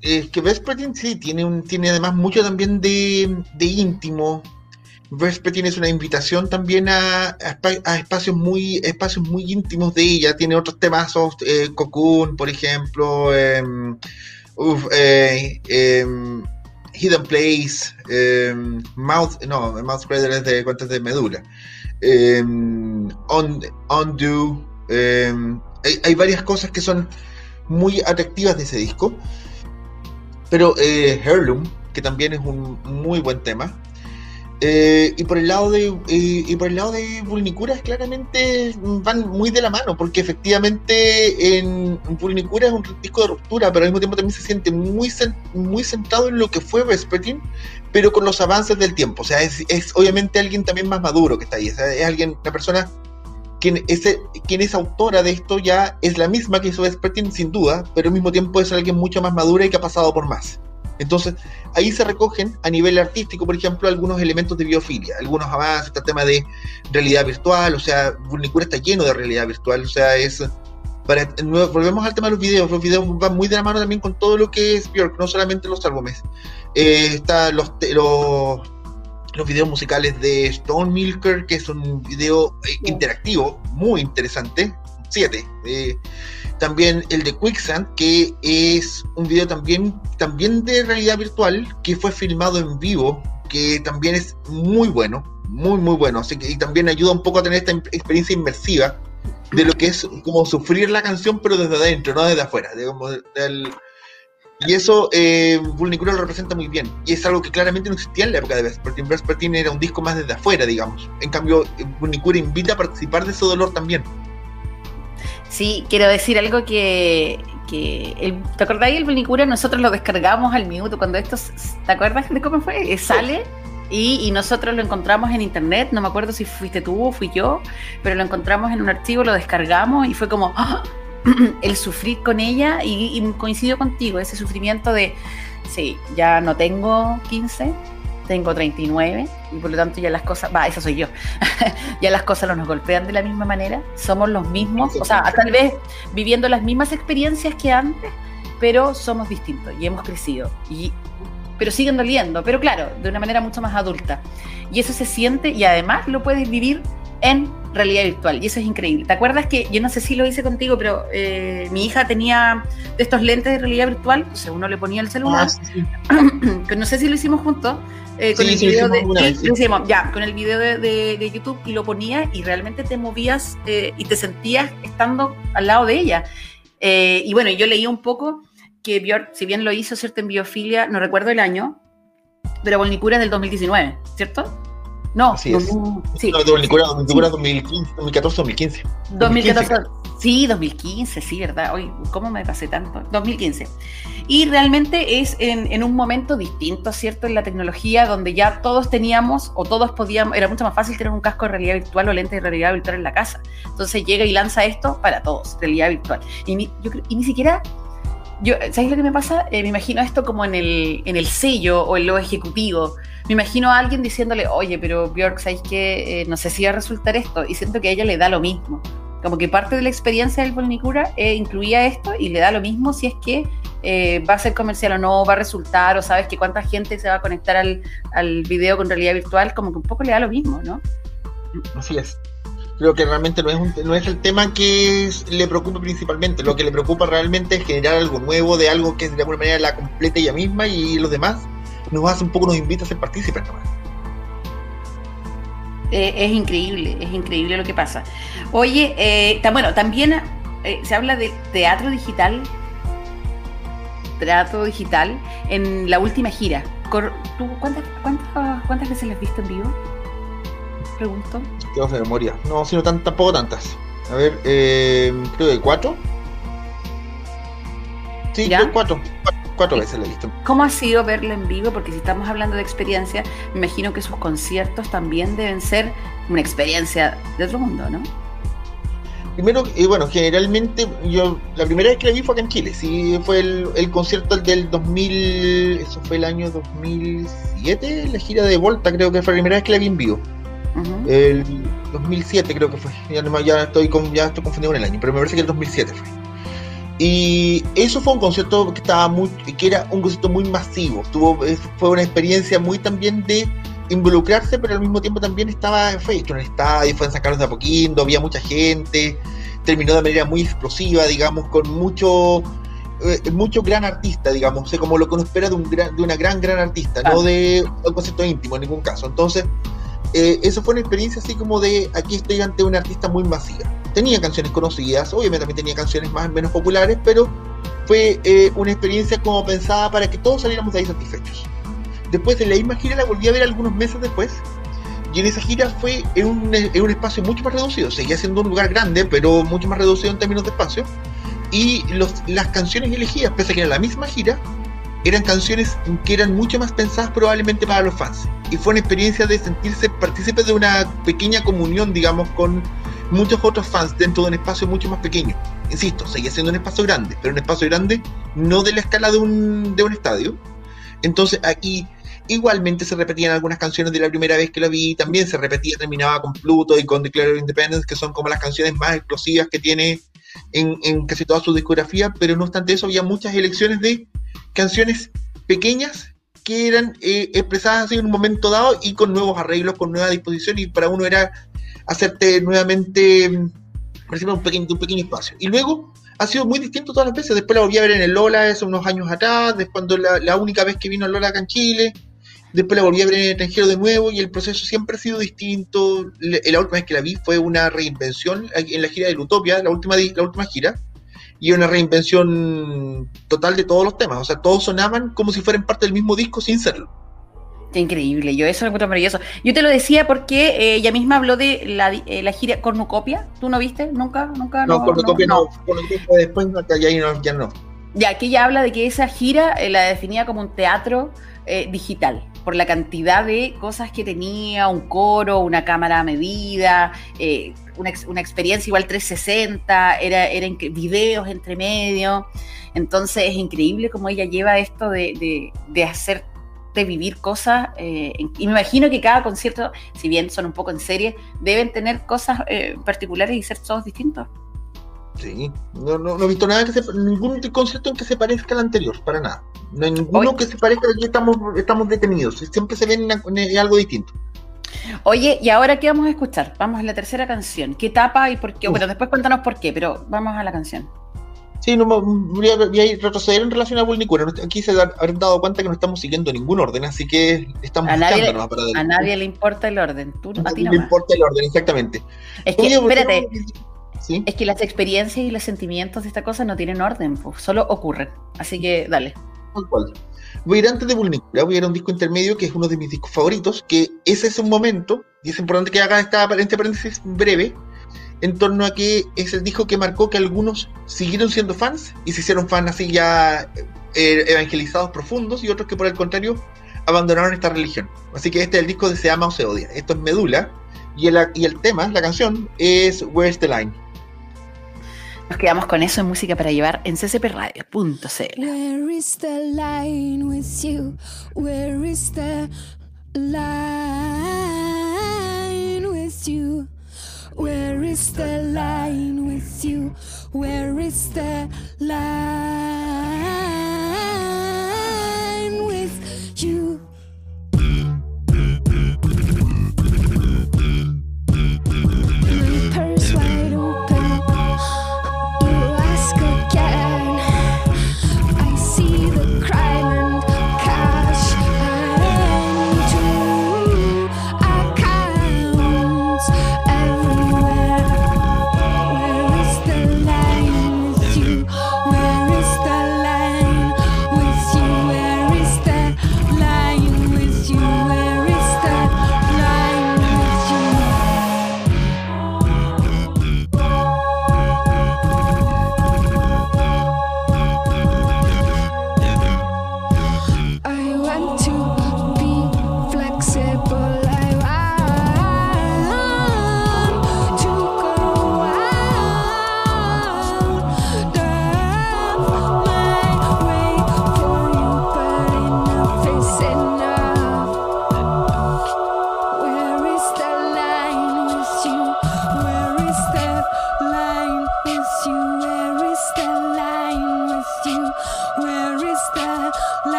es que Vespertine sí, tiene, un, tiene además mucho también de, de íntimo. Vespertine es una invitación también a, a, espacios muy espacios muy íntimos de ella. Tiene otros temas, eh, Cocoon, por ejemplo, em, eh, em, Hidden Place, Mouth, no, Mouth Crater es de cuentas de medula. On, Undo. Hay, hay varias cosas que son muy atractivas de ese disco. Pero eh, Heirloom, que también es un muy buen tema. Eh, y por el lado de y por el lado de Vulnicuras claramente van muy de la mano porque efectivamente en Vulnicura es un disco de ruptura pero al mismo tiempo también se siente muy muy centrado en lo que fue Vespertine pero con los avances del tiempo o sea es, obviamente alguien también más maduro que está ahí es alguien una persona quien es, quien es autora de esto ya es la misma que hizo Vespertine, sin duda, pero al mismo tiempo es alguien mucho más madura y que ha pasado por más. Entonces, ahí se recogen a nivel artístico, por ejemplo, algunos elementos de biofilia, algunos avances, este tema de realidad virtual, o sea, Vulnicura está lleno de realidad virtual, o sea, es... Para, volvemos al tema de los videos, los videos van muy de la mano también con todo lo que es Björk, no solamente los álbumes. Eh, está los, los los videos musicales de Stone Milker, que es un video eh, interactivo muy interesante, 7. Eh, también el de Quicksand, que es un video también, también de realidad virtual, que fue filmado en vivo, que también es muy bueno, muy, muy bueno. Así que y también ayuda un poco a tener esta experiencia inmersiva de lo que es como sufrir la canción, pero desde adentro, no desde afuera. Digamos, del, y eso eh, lo representa muy bien. Y es algo que claramente no existía en la época de Vespertine. Vespertine era un disco más desde afuera, digamos. En cambio, Vulnicura invita a participar de ese dolor también. Sí, quiero decir algo que, que el, ¿te acordáis el Vulnicura? Nosotros lo descargamos al minuto cuando esto, ¿te acuerdas de cómo fue? Eh, sale y, y, nosotros lo encontramos en internet, no me acuerdo si fuiste tú o fui yo, pero lo encontramos en un archivo, lo descargamos y fue como, ¡ah! el sufrir con ella y, coincido contigo, ese sufrimiento de, sí, ya no tengo 15, tengo 39 y por lo tanto ya las cosas, va, eso soy yo, ya las cosas no nos golpean de la misma manera, somos los mismos, o sea, tal vez viviendo las mismas experiencias que antes, pero somos distintos y hemos crecido y pero siguen doliendo, pero claro, de una manera mucho más adulta. Y eso se siente y además lo puedes vivir en realidad virtual. Y eso es increíble. ¿Te acuerdas que yo no sé si lo hice contigo, pero eh, mi hija tenía de estos lentes de realidad virtual? O sea, uno le ponía el celular. Ah, no sé si lo hicimos juntos. Eh, con el video de, ya, con el video de, YouTube y lo ponía y realmente te movías eh, y te sentías estando al lado de ella. y bueno, yo leí un poco que Björk, si bien lo hizo, ¿cierto? En biofilia, no recuerdo el año, pero Volnicura es del 2019, ¿cierto? No, sí. 2014, 2015. 2014, sí, 2015, sí, ¿verdad? Hoy, ¿cómo me pasé tanto? 2015. Y realmente es en, un momento distinto, ¿cierto? En la tecnología, donde ya todos teníamos, o todos podíamos, era mucho más fácil tener un casco de realidad virtual o lente de realidad virtual en la casa. Entonces llega y lanza esto para todos, realidad virtual. Y ni, yo, y ni siquiera yo, ¿sabes lo que me pasa? Eh, me imagino esto como en el, en el sello o en lo ejecutivo, me imagino a alguien diciéndole, oye, pero Björk, ¿sabes qué? Eh, no sé si va a resultar esto. Y siento que a ella le da lo mismo. Como que parte de la experiencia del Volnicura eh, incluía esto y le da lo mismo si es que eh, va a ser comercial o no, va a resultar, o sabes que cuánta gente se va a conectar al, al video con realidad virtual, como que un poco le da lo mismo, ¿no? Así es creo que realmente no es, no es el tema que le preocupa principalmente. Lo que le preocupa realmente es generar algo nuevo, de algo que de alguna manera la complete ella misma y los demás nos hace un poco, nos invita a ser partícipes eh, es increíble, es increíble lo que pasa. Oye, eh, bueno, también eh, se habla de teatro digital, teatro digital en la última gira. ¿Tú cuántas, cuántas, cuántas veces las has visto en vivo? Pregunto. De memoria. No, sino tan, tampoco tantas. A ver, eh, creo que cuatro. Sí, creo cuatro. Cuatro veces la he visto. ¿Cómo ha sido verla en vivo? Porque si estamos hablando de experiencia, me imagino que sus conciertos también deben ser una experiencia de otro mundo, ¿no? Primero, y bueno, generalmente yo la primera vez que la vi fue acá en Chile, sí, fue el, el concierto del 2000, eso fue el año 2007, la gira de Volta, creo que fue la primera vez que la vi en vivo. El 2007 creo que fue, ya, ya, estoy con, ya estoy confundido con el año, pero me parece que el 2007 fue. Y eso fue un concierto que estaba muy, que era un concierto muy masivo, Tuvo, fue una experiencia muy también de involucrarse, pero al mismo tiempo también estaba hecho en el estadio, fue en San Carlos de Apoquindo, había mucha gente, terminó de manera muy explosiva, digamos, con mucho eh, mucho gran artista, digamos, como lo que uno espera de, un gran, de una gran, gran artista, no de un concierto íntimo en ningún caso. Entonces, eh, eso fue una experiencia así como de aquí estoy ante una artista muy masiva. Tenía canciones conocidas, obviamente también tenía canciones más menos populares, pero fue eh, una experiencia como pensada para que todos saliéramos de ahí satisfechos. Después de la misma gira la volví a ver algunos meses después. Y en esa gira fue en un, en espacio mucho más reducido. Seguía siendo un lugar grande, pero mucho más reducido en términos de espacio. Y las canciones elegidas, pese a que era la misma gira, eran canciones que eran mucho más pensadas probablemente para los fans. Y fue una experiencia de sentirse partícipe de una pequeña comunión, digamos, con muchos otros fans dentro de un espacio mucho más pequeño. Insisto, seguía siendo un espacio grande, pero un espacio grande no de la escala de un, de un estadio. Entonces aquí Igualmente se repetían algunas canciones de la primera vez que la vi, también se repetía, terminaba con Pluto y con Declare Independence, que son como las canciones más explosivas que tiene en, casi toda su discografía, pero no obstante eso había muchas elecciones de canciones pequeñas que eran eh, expresadas así en un momento dado y con nuevos arreglos, con nueva disposición y para uno era hacerte nuevamente, ejemplo, un pequeño, un pequeño espacio. Y luego ha sido muy distinto todas las veces. Después la volví a ver en el Lola hace unos años atrás, después cuando la, la única vez que vino Lola acá en Chile después la volví a ver en el extranjero de nuevo y el proceso siempre ha sido distinto. La, última vez que la vi fue una reinvención en la gira de Utopia, la última, la última gira, y una reinvención total de todos los temas. O sea, todos sonaban como si fueran parte del mismo disco sin serlo. Qué increíble, yo eso lo encuentro maravilloso. Yo te lo decía porque eh, ella misma habló de la, eh, la, gira Cornucopia. ¿Tú no viste? ¿Nunca? ¿Nunca? No, Cornucopia no. no. después ya, no, ya no. Ya, aquí ella habla de que esa gira eh, la definía como un teatro digital por la cantidad de cosas que tenía, un coro, una cámara a medida, eh, una, una, experiencia igual 360, era, eran videos entre medio. Entonces es increíble cómo ella lleva esto de, de, de hacerte vivir cosas. Eh, y me imagino que cada concierto, si bien son un poco en serie, deben tener cosas eh, particulares y ser todos distintos. Sí, no, no, no he visto nada que se, ningún concierto en que se parezca al anterior, para nada. No hay ninguno que se parezca que estamos, estamos detenidos. Siempre se ven en, algo distinto. Oye, ¿y ahora qué vamos a escuchar? Vamos a la tercera canción. ¿Qué etapa y por qué? Bueno, después cuéntanos por qué, pero vamos a la canción. Sí, no, voy, a, retroceder en relación a Bulnicura. Aquí se habrán dado cuenta que no estamos siguiendo ningún orden, así que estamos a nadie, A nadie le importa el orden. Tú, a, nadie le importa el orden, exactamente. Es que, espérate, es que las experiencias y los sentimientos de esta cosa no tienen orden, pues, solo ocurren. Así que dale. Voy a ir antes de Vulnicura, voy a ir a un disco intermedio que es uno de mis discos favoritos, que ese es un momento, y es importante que haga esta, este paréntesis breve, en torno a que es el disco que marcó que algunos siguieron siendo fans y se hicieron fans así ya eh, evangelizados profundos y otros que por el contrario abandonaron esta religión. Así que este es el disco de Se ama o se odia. Esto es Medula y el, y el tema, la canción, es Where's the Line. Nos quedamos con eso en música para llevar en ccpradio.cl. Where is the line with you? Where is the line with you? Where is the line with you? Where is the line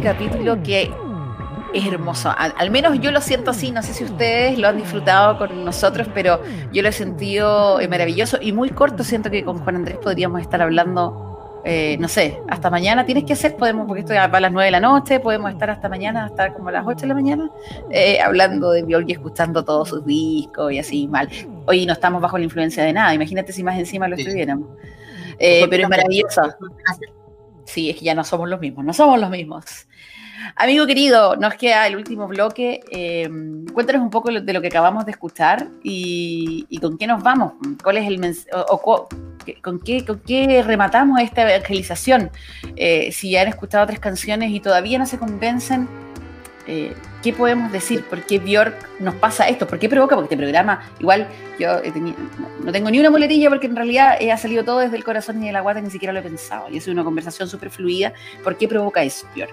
este capítulo que es hermoso. Al, al menos yo lo siento así. No sé si ustedes lo han disfrutado con nosotros, pero yo lo he sentido eh, maravilloso y muy corto. Siento que con Juan Andrés podríamos estar hablando, eh, no sé, hasta mañana. Tienes que hacer, podemos, porque esto va a las 9 de la noche, podemos estar hasta mañana, hasta como las 8 de la mañana, eh, hablando de Björk y escuchando todos sus discos y así mal. Hoy no estamos bajo la influencia de nada. Imagínate si más encima lo Sí. estuviéramos. Eh, pero es maravilloso. Sí, es que ya no somos los mismos, no somos los mismos. Amigo querido, nos queda el último bloque. Eh, cuéntanos un poco de lo que acabamos de escuchar y, con qué nos vamos. ¿Cuál es el o, con, qué, con qué rematamos esta evangelización? Eh, si ya han escuchado tres canciones y todavía no se convencen, eh, ¿qué podemos decir? ¿Por qué Bjork nos pasa esto? ¿Por qué provoca? Porque este programa, igual yo he teni- no- tengo ni una muletilla porque en realidad eh, ha salido todo desde el corazón y de la guata, ni siquiera lo he pensado. Y es una conversación súper fluida. ¿Por qué provoca eso, Bjork?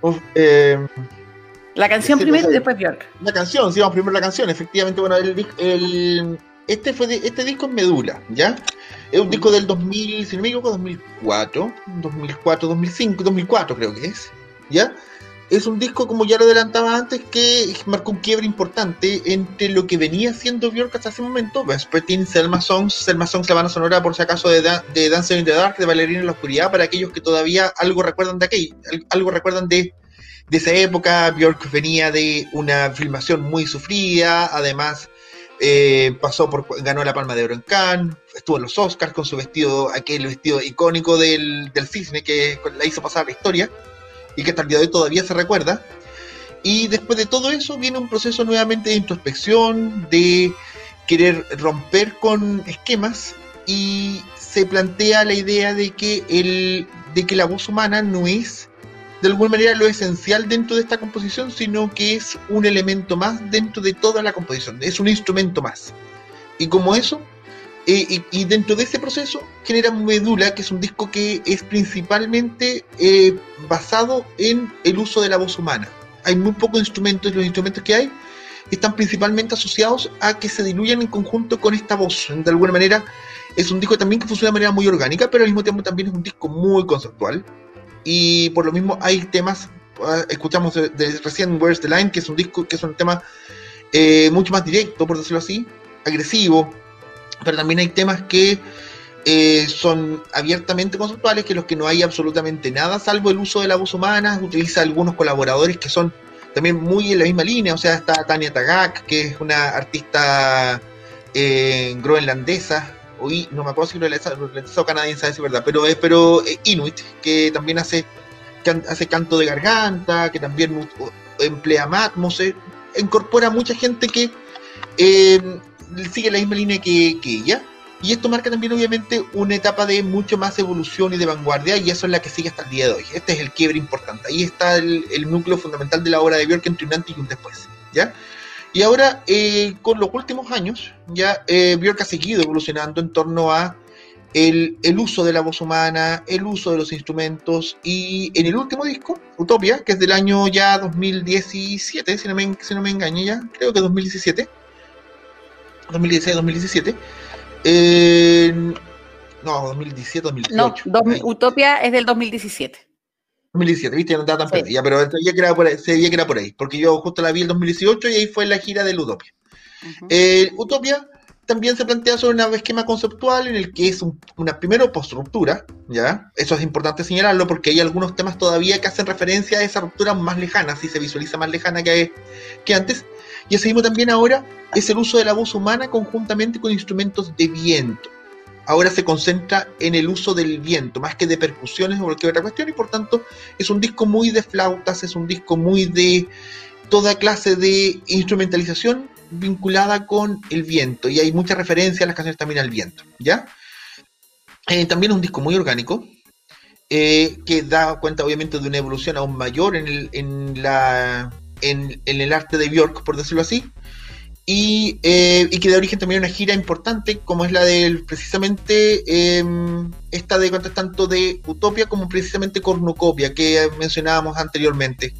Uf, eh, La canción Sí, primero y después Bjork. la canción, sí, vamos primero la canción. Efectivamente, bueno, el, el- este, fue de- este disco es Medula, ¿ya? Es un disco del 2000, si no me equivoco, 2004, 2004, 2005, 2004 creo que es, ¿ya? Es un disco, como ya lo adelantaba antes, que marcó un quiebre importante entre lo que venía haciendo Björk hasta ese momento, Vespertine, Selma Songs, Selma Songs, la banda sonora por si acaso de, Da- de Dancing in the Dark, de Bailarina en la Oscuridad, para aquellos que todavía algo recuerdan de aquello, al- algo recuerdan de, esa época, Björk venía de una filmación muy sufrida, además eh, pasó por, ganó la Palma de Oro en Cannes, estuvo en los Oscars con su vestido, aquel vestido icónico del, del cisne que la hizo pasar la historia y que hasta el día de hoy todavía se recuerda. Y después de todo eso viene un proceso nuevamente de introspección, de querer romper con esquemas y se plantea la idea de que, el, de que la voz humana no es de alguna manera lo esencial dentro de esta composición, sino que es un elemento más dentro de toda la composición, es un instrumento más. Y como eso, eh, y, dentro de ese proceso genera Medula, que es un disco que es principalmente eh, basado en el uso de la voz humana. Hay muy pocos instrumentos, los instrumentos que hay están principalmente asociados a que se diluyan en conjunto con esta voz. De alguna manera es un disco también que funciona de manera muy orgánica, pero al mismo tiempo también es un disco muy conceptual. Y por lo mismo hay temas, ah, escuchamos de recién Where's the Line, que es un disco que es un tema eh, mucho más directo, por decirlo así, agresivo, pero también hay temas que eh, son abiertamente conceptuales, que los que no hay absolutamente nada, salvo el uso de la voz humana, utiliza algunos colaboradores que son también muy en la misma línea, o sea, está Tania Tagak, que es una artista eh, groenlandesa, i- no me acuerdo si groenlandesa groenlandesa o canadiense, es verdad, pero es pero eh, inuit, que también hace, hace canto de garganta, que también emplea matmos, incorpora mucha gente que eh, sigue la misma línea que, que ella. Y esto marca también obviamente una etapa de mucho más evolución y de vanguardia y eso es la que sigue hasta el día de hoy. Este es el quiebre importante. Ahí está el, el núcleo fundamental de la obra de Björk entre un antes y un después. ¿ya? Y ahora, eh, con los últimos años, ya eh, Björk ha seguido evolucionando en torno a el, el uso de la voz humana, el uso de los instrumentos y en el último disco, Utopia, que es del año ya 2017, si no me, si no me engaño ya, creo que 2017, 2016-2017, eh, no, 2017, 2018. No, dos-. Utopia es del 2017. 2017, viste, ya no estaba tan Sí. perdida, pero sabía que, era por ahí, sabía que era por ahí, porque yo justo la vi el 2018 y ahí fue la gira de Utopia. Eh, Utopia también se plantea sobre un esquema conceptual en el que es un- una primero post-ruptura, ¿ya? Eso es importante señalarlo porque hay algunos temas todavía que hacen referencia a esa ruptura más lejana, así se visualiza más lejana que, que antes. Y asimismo también ahora es el uso de la voz humana conjuntamente con instrumentos de viento. Ahora se concentra en el uso del viento, más que de percusiones o cualquier otra cuestión, y por tanto es un disco muy de flautas, es un disco muy de toda clase de instrumentalización vinculada con el viento y hay mucha referencia a las canciones también al viento, ¿ya? Eh, también es un disco muy orgánico. eh, que da cuenta obviamente de una evolución aún mayor en el, en la, en, el arte de Björk, por decirlo así, y, eh, y, que da origen también a una gira importante como es la del precisamente em, esta de tanto de Utopia como precisamente Cornucopia que mencionábamos anteriormente.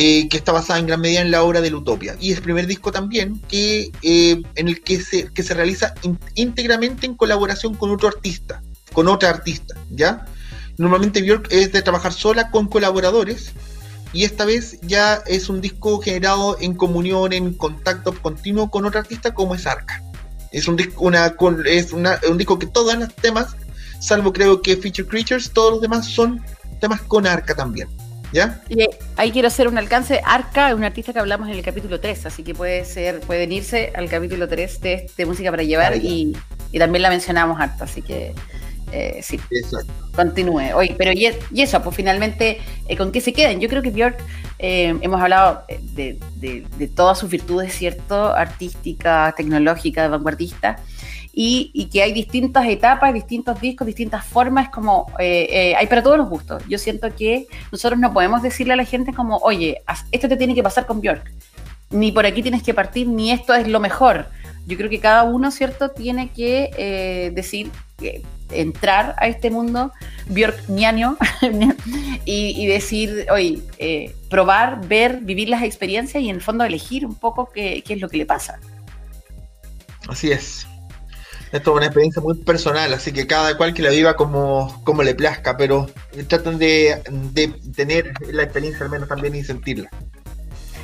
Eh, que está basada en gran medida en la obra de Utopia. Y es el primer disco también que, eh, en el que se, que se realiza íntegramente en colaboración con otro artista, con otra artista, ¿ya? Normalmente Björk es de trabajar sola con colaboradores, y esta vez ya es un disco generado en comunión, en contacto continuo con otro artista como es Arca. Es un disco, una, es un disco que todos los temas, salvo creo que Feature Creatures, todos los demás son temas con Arca también. ¿Ya? Y ahí quiero hacer un alcance. Arca es un artista que hablamos en el capítulo 3, así que puede ser, pueden irse al capítulo 3 de, Música para Llevar y, también la mencionamos harto, así que eh, sí, continúe. Oye, pero y, eso, pues finalmente, eh, ¿con qué se quedan? Yo creo que Björk, eh, hemos hablado de, de, todas sus virtudes, ¿cierto? Artística, tecnológica, vanguardista y, que hay distintas etapas, distintos discos, distintas formas, como eh, eh, hay para todos los gustos. Yo siento que nosotros no podemos decirle a la gente como, oye, esto te tiene que pasar con Björk, ni por aquí tienes que partir, ni esto es lo mejor. Yo creo que cada uno, ¿cierto?, tiene que eh, decir, entrar a este mundo Björk y, y decir, oye, probar, ver, vivir las experiencias y en el fondo elegir un poco qué, qué es lo que le pasa. Así es. Esto es una experiencia muy personal, así que cada cual que la viva como, como le plazca, pero tratan de, tener la experiencia al menos también y sentirla.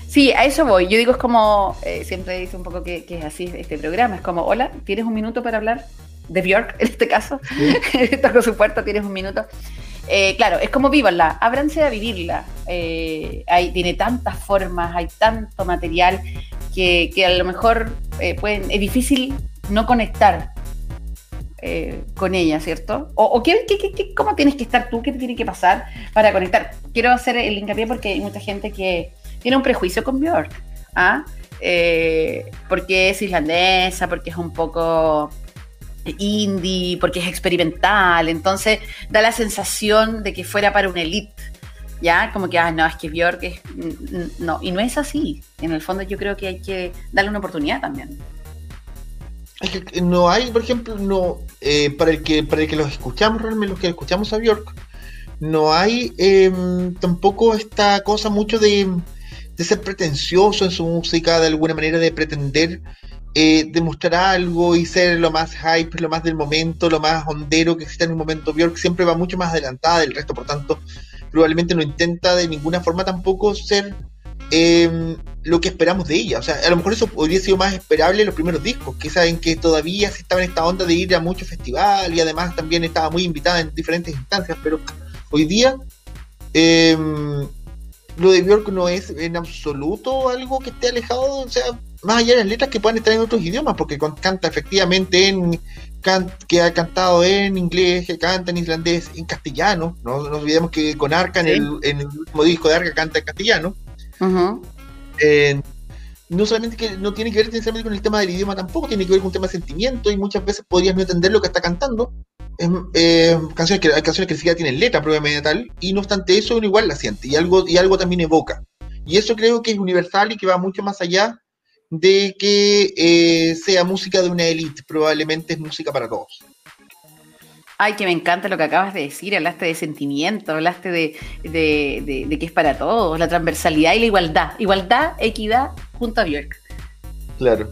Sí, a eso voy. Yo digo, es como, eh, siempre dice un poco que, es así este programa, es como, hola, ¿tienes un minuto para hablar? De Björk, en este caso. Toco su puerta, tienes un minuto. Eh, claro, es como vívanla, ábranse a vivirla. Eh, hay, tiene tantas formas, hay tanto material que, que a lo mejor pueden, es difícil no conectar eh, con ella, ¿cierto? ¿O, qué, cómo tienes que estar tú? ¿Qué te tiene que pasar para conectar? Quiero hacer el hincapié porque hay mucha gente que tiene un prejuicio con Björk, ¿ah? Eh, porque es islandesa, porque es un poco indie, porque es experimental, entonces da la sensación de que fuera para una elite, ¿ya? Como que, ah, no, es que Björk es... No, y no es así. En el fondo yo creo que hay que darle una oportunidad también no hay, por ejemplo, no eh, para el que para el que los escuchamos realmente, los que escuchamos a Bjork, no hay em, tampoco esta cosa mucho de, ser pretencioso en su música, de alguna manera de pretender eh, demostrar algo y ser lo más hype, lo más del momento, lo más hondero que existe en un momento. Bjork siempre va mucho más adelantada del resto, por tanto, probablemente no intenta de ninguna forma tampoco ser eh, lo que esperamos de ella. O sea, a lo mejor eso podría ser más esperable en los primeros discos, que saben que todavía se estaba en esta onda de ir a muchos festivales y además también estaba muy invitada en diferentes instancias, pero hoy día eh, lo de Björk no es en absoluto algo que esté alejado, o sea, más allá de las letras que puedan estar en otros idiomas, porque canta efectivamente en que ha cantado en inglés, que canta en islandés, en castellano. No nos olvidemos que con Arca en, el, en el último disco de Arca canta en castellano. Eh, no solamente que no tiene que ver necesariamente con el tema del idioma, tampoco tiene que ver con un tema de sentimiento y muchas veces podrías no entender lo que está cantando. Eh, canciones que, hay canciones que siquiera tienen letra propiamente tal, y no obstante eso uno igual la siente y algo, y algo también evoca. Y eso creo que es universal y que va mucho más allá de que eh, sea música de una élite, probablemente es música para todos. Ay, que me encanta lo que acabas de decir, hablaste de sentimiento, hablaste de, de, que es para todos, la transversalidad y la igualdad. Igualdad, equidad, junto a Björk. Claro.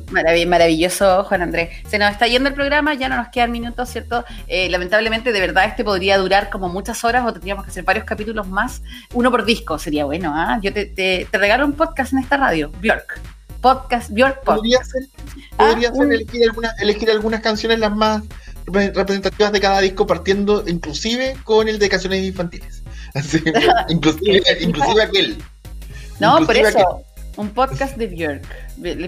maravilloso, Juan Andrés. Se nos está yendo el programa, ya no nos quedan minutos, ¿cierto? Eh, lamentablemente, de verdad, este podría durar como muchas horas o tendríamos que hacer varios capítulos más. Uno por disco sería bueno, ¿ah? Yo te, te, regalo un podcast en esta radio, Björk. Podcast, Björk Podcast. Podría ser, podría ah, ser elegir, elegir algunas canciones las más representativas de cada disco, partiendo inclusive con el de canciones infantiles. inclusive, inclusive aquel. No, por eso. Un podcast de Björk.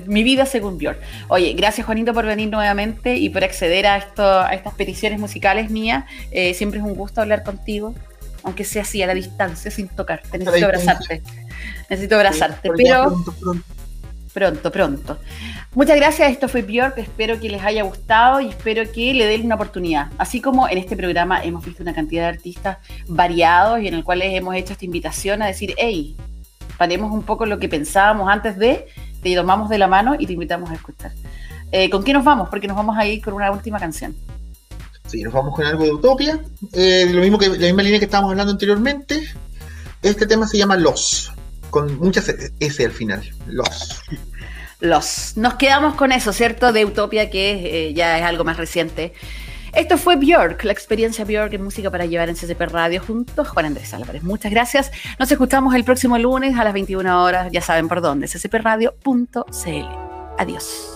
Mi vida según Björk. Oye, gracias Juanito por venir nuevamente y por acceder a, esto, a estas peticiones musicales mías. Eh, siempre es un gusto hablar contigo, aunque sea así, a la distancia, sin tocarte. Necesito abrazarte. Necesito abrazarte. pero. Pronto, pronto. Muchas gracias, esto fue Björk, espero que les haya gustado y espero que le den una oportunidad. Así como en este programa hemos visto una cantidad de artistas variados y en el cual hemos hecho esta invitación a decir, hey, paremos un poco lo que pensábamos antes de, te tomamos de la mano y te invitamos a escuchar. Eh, ¿Con qué nos vamos? Porque nos vamos a ir con una última canción. Sí, nos vamos con algo de Utopia, eh, lo mismo que la misma línea que estábamos hablando anteriormente. Este tema se llama Los, con muchas S al final, Los los. Nos quedamos con eso, ¿cierto? De Utopia, que eh, ya es algo más reciente. Esto fue Björk, la experiencia Björk en música para llevar en CCP Radio junto a Juan Andrés Álvarez. Muchas gracias. Nos escuchamos el próximo lunes a las 21 horas, ya saben por dónde, ccpradio.cl. Adiós.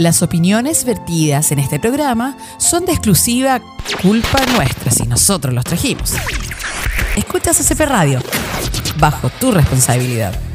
Las opiniones vertidas en este programa son de exclusiva culpa nuestra si nosotros los trajimos. Escuchas CP Radio, bajo tu responsabilidad.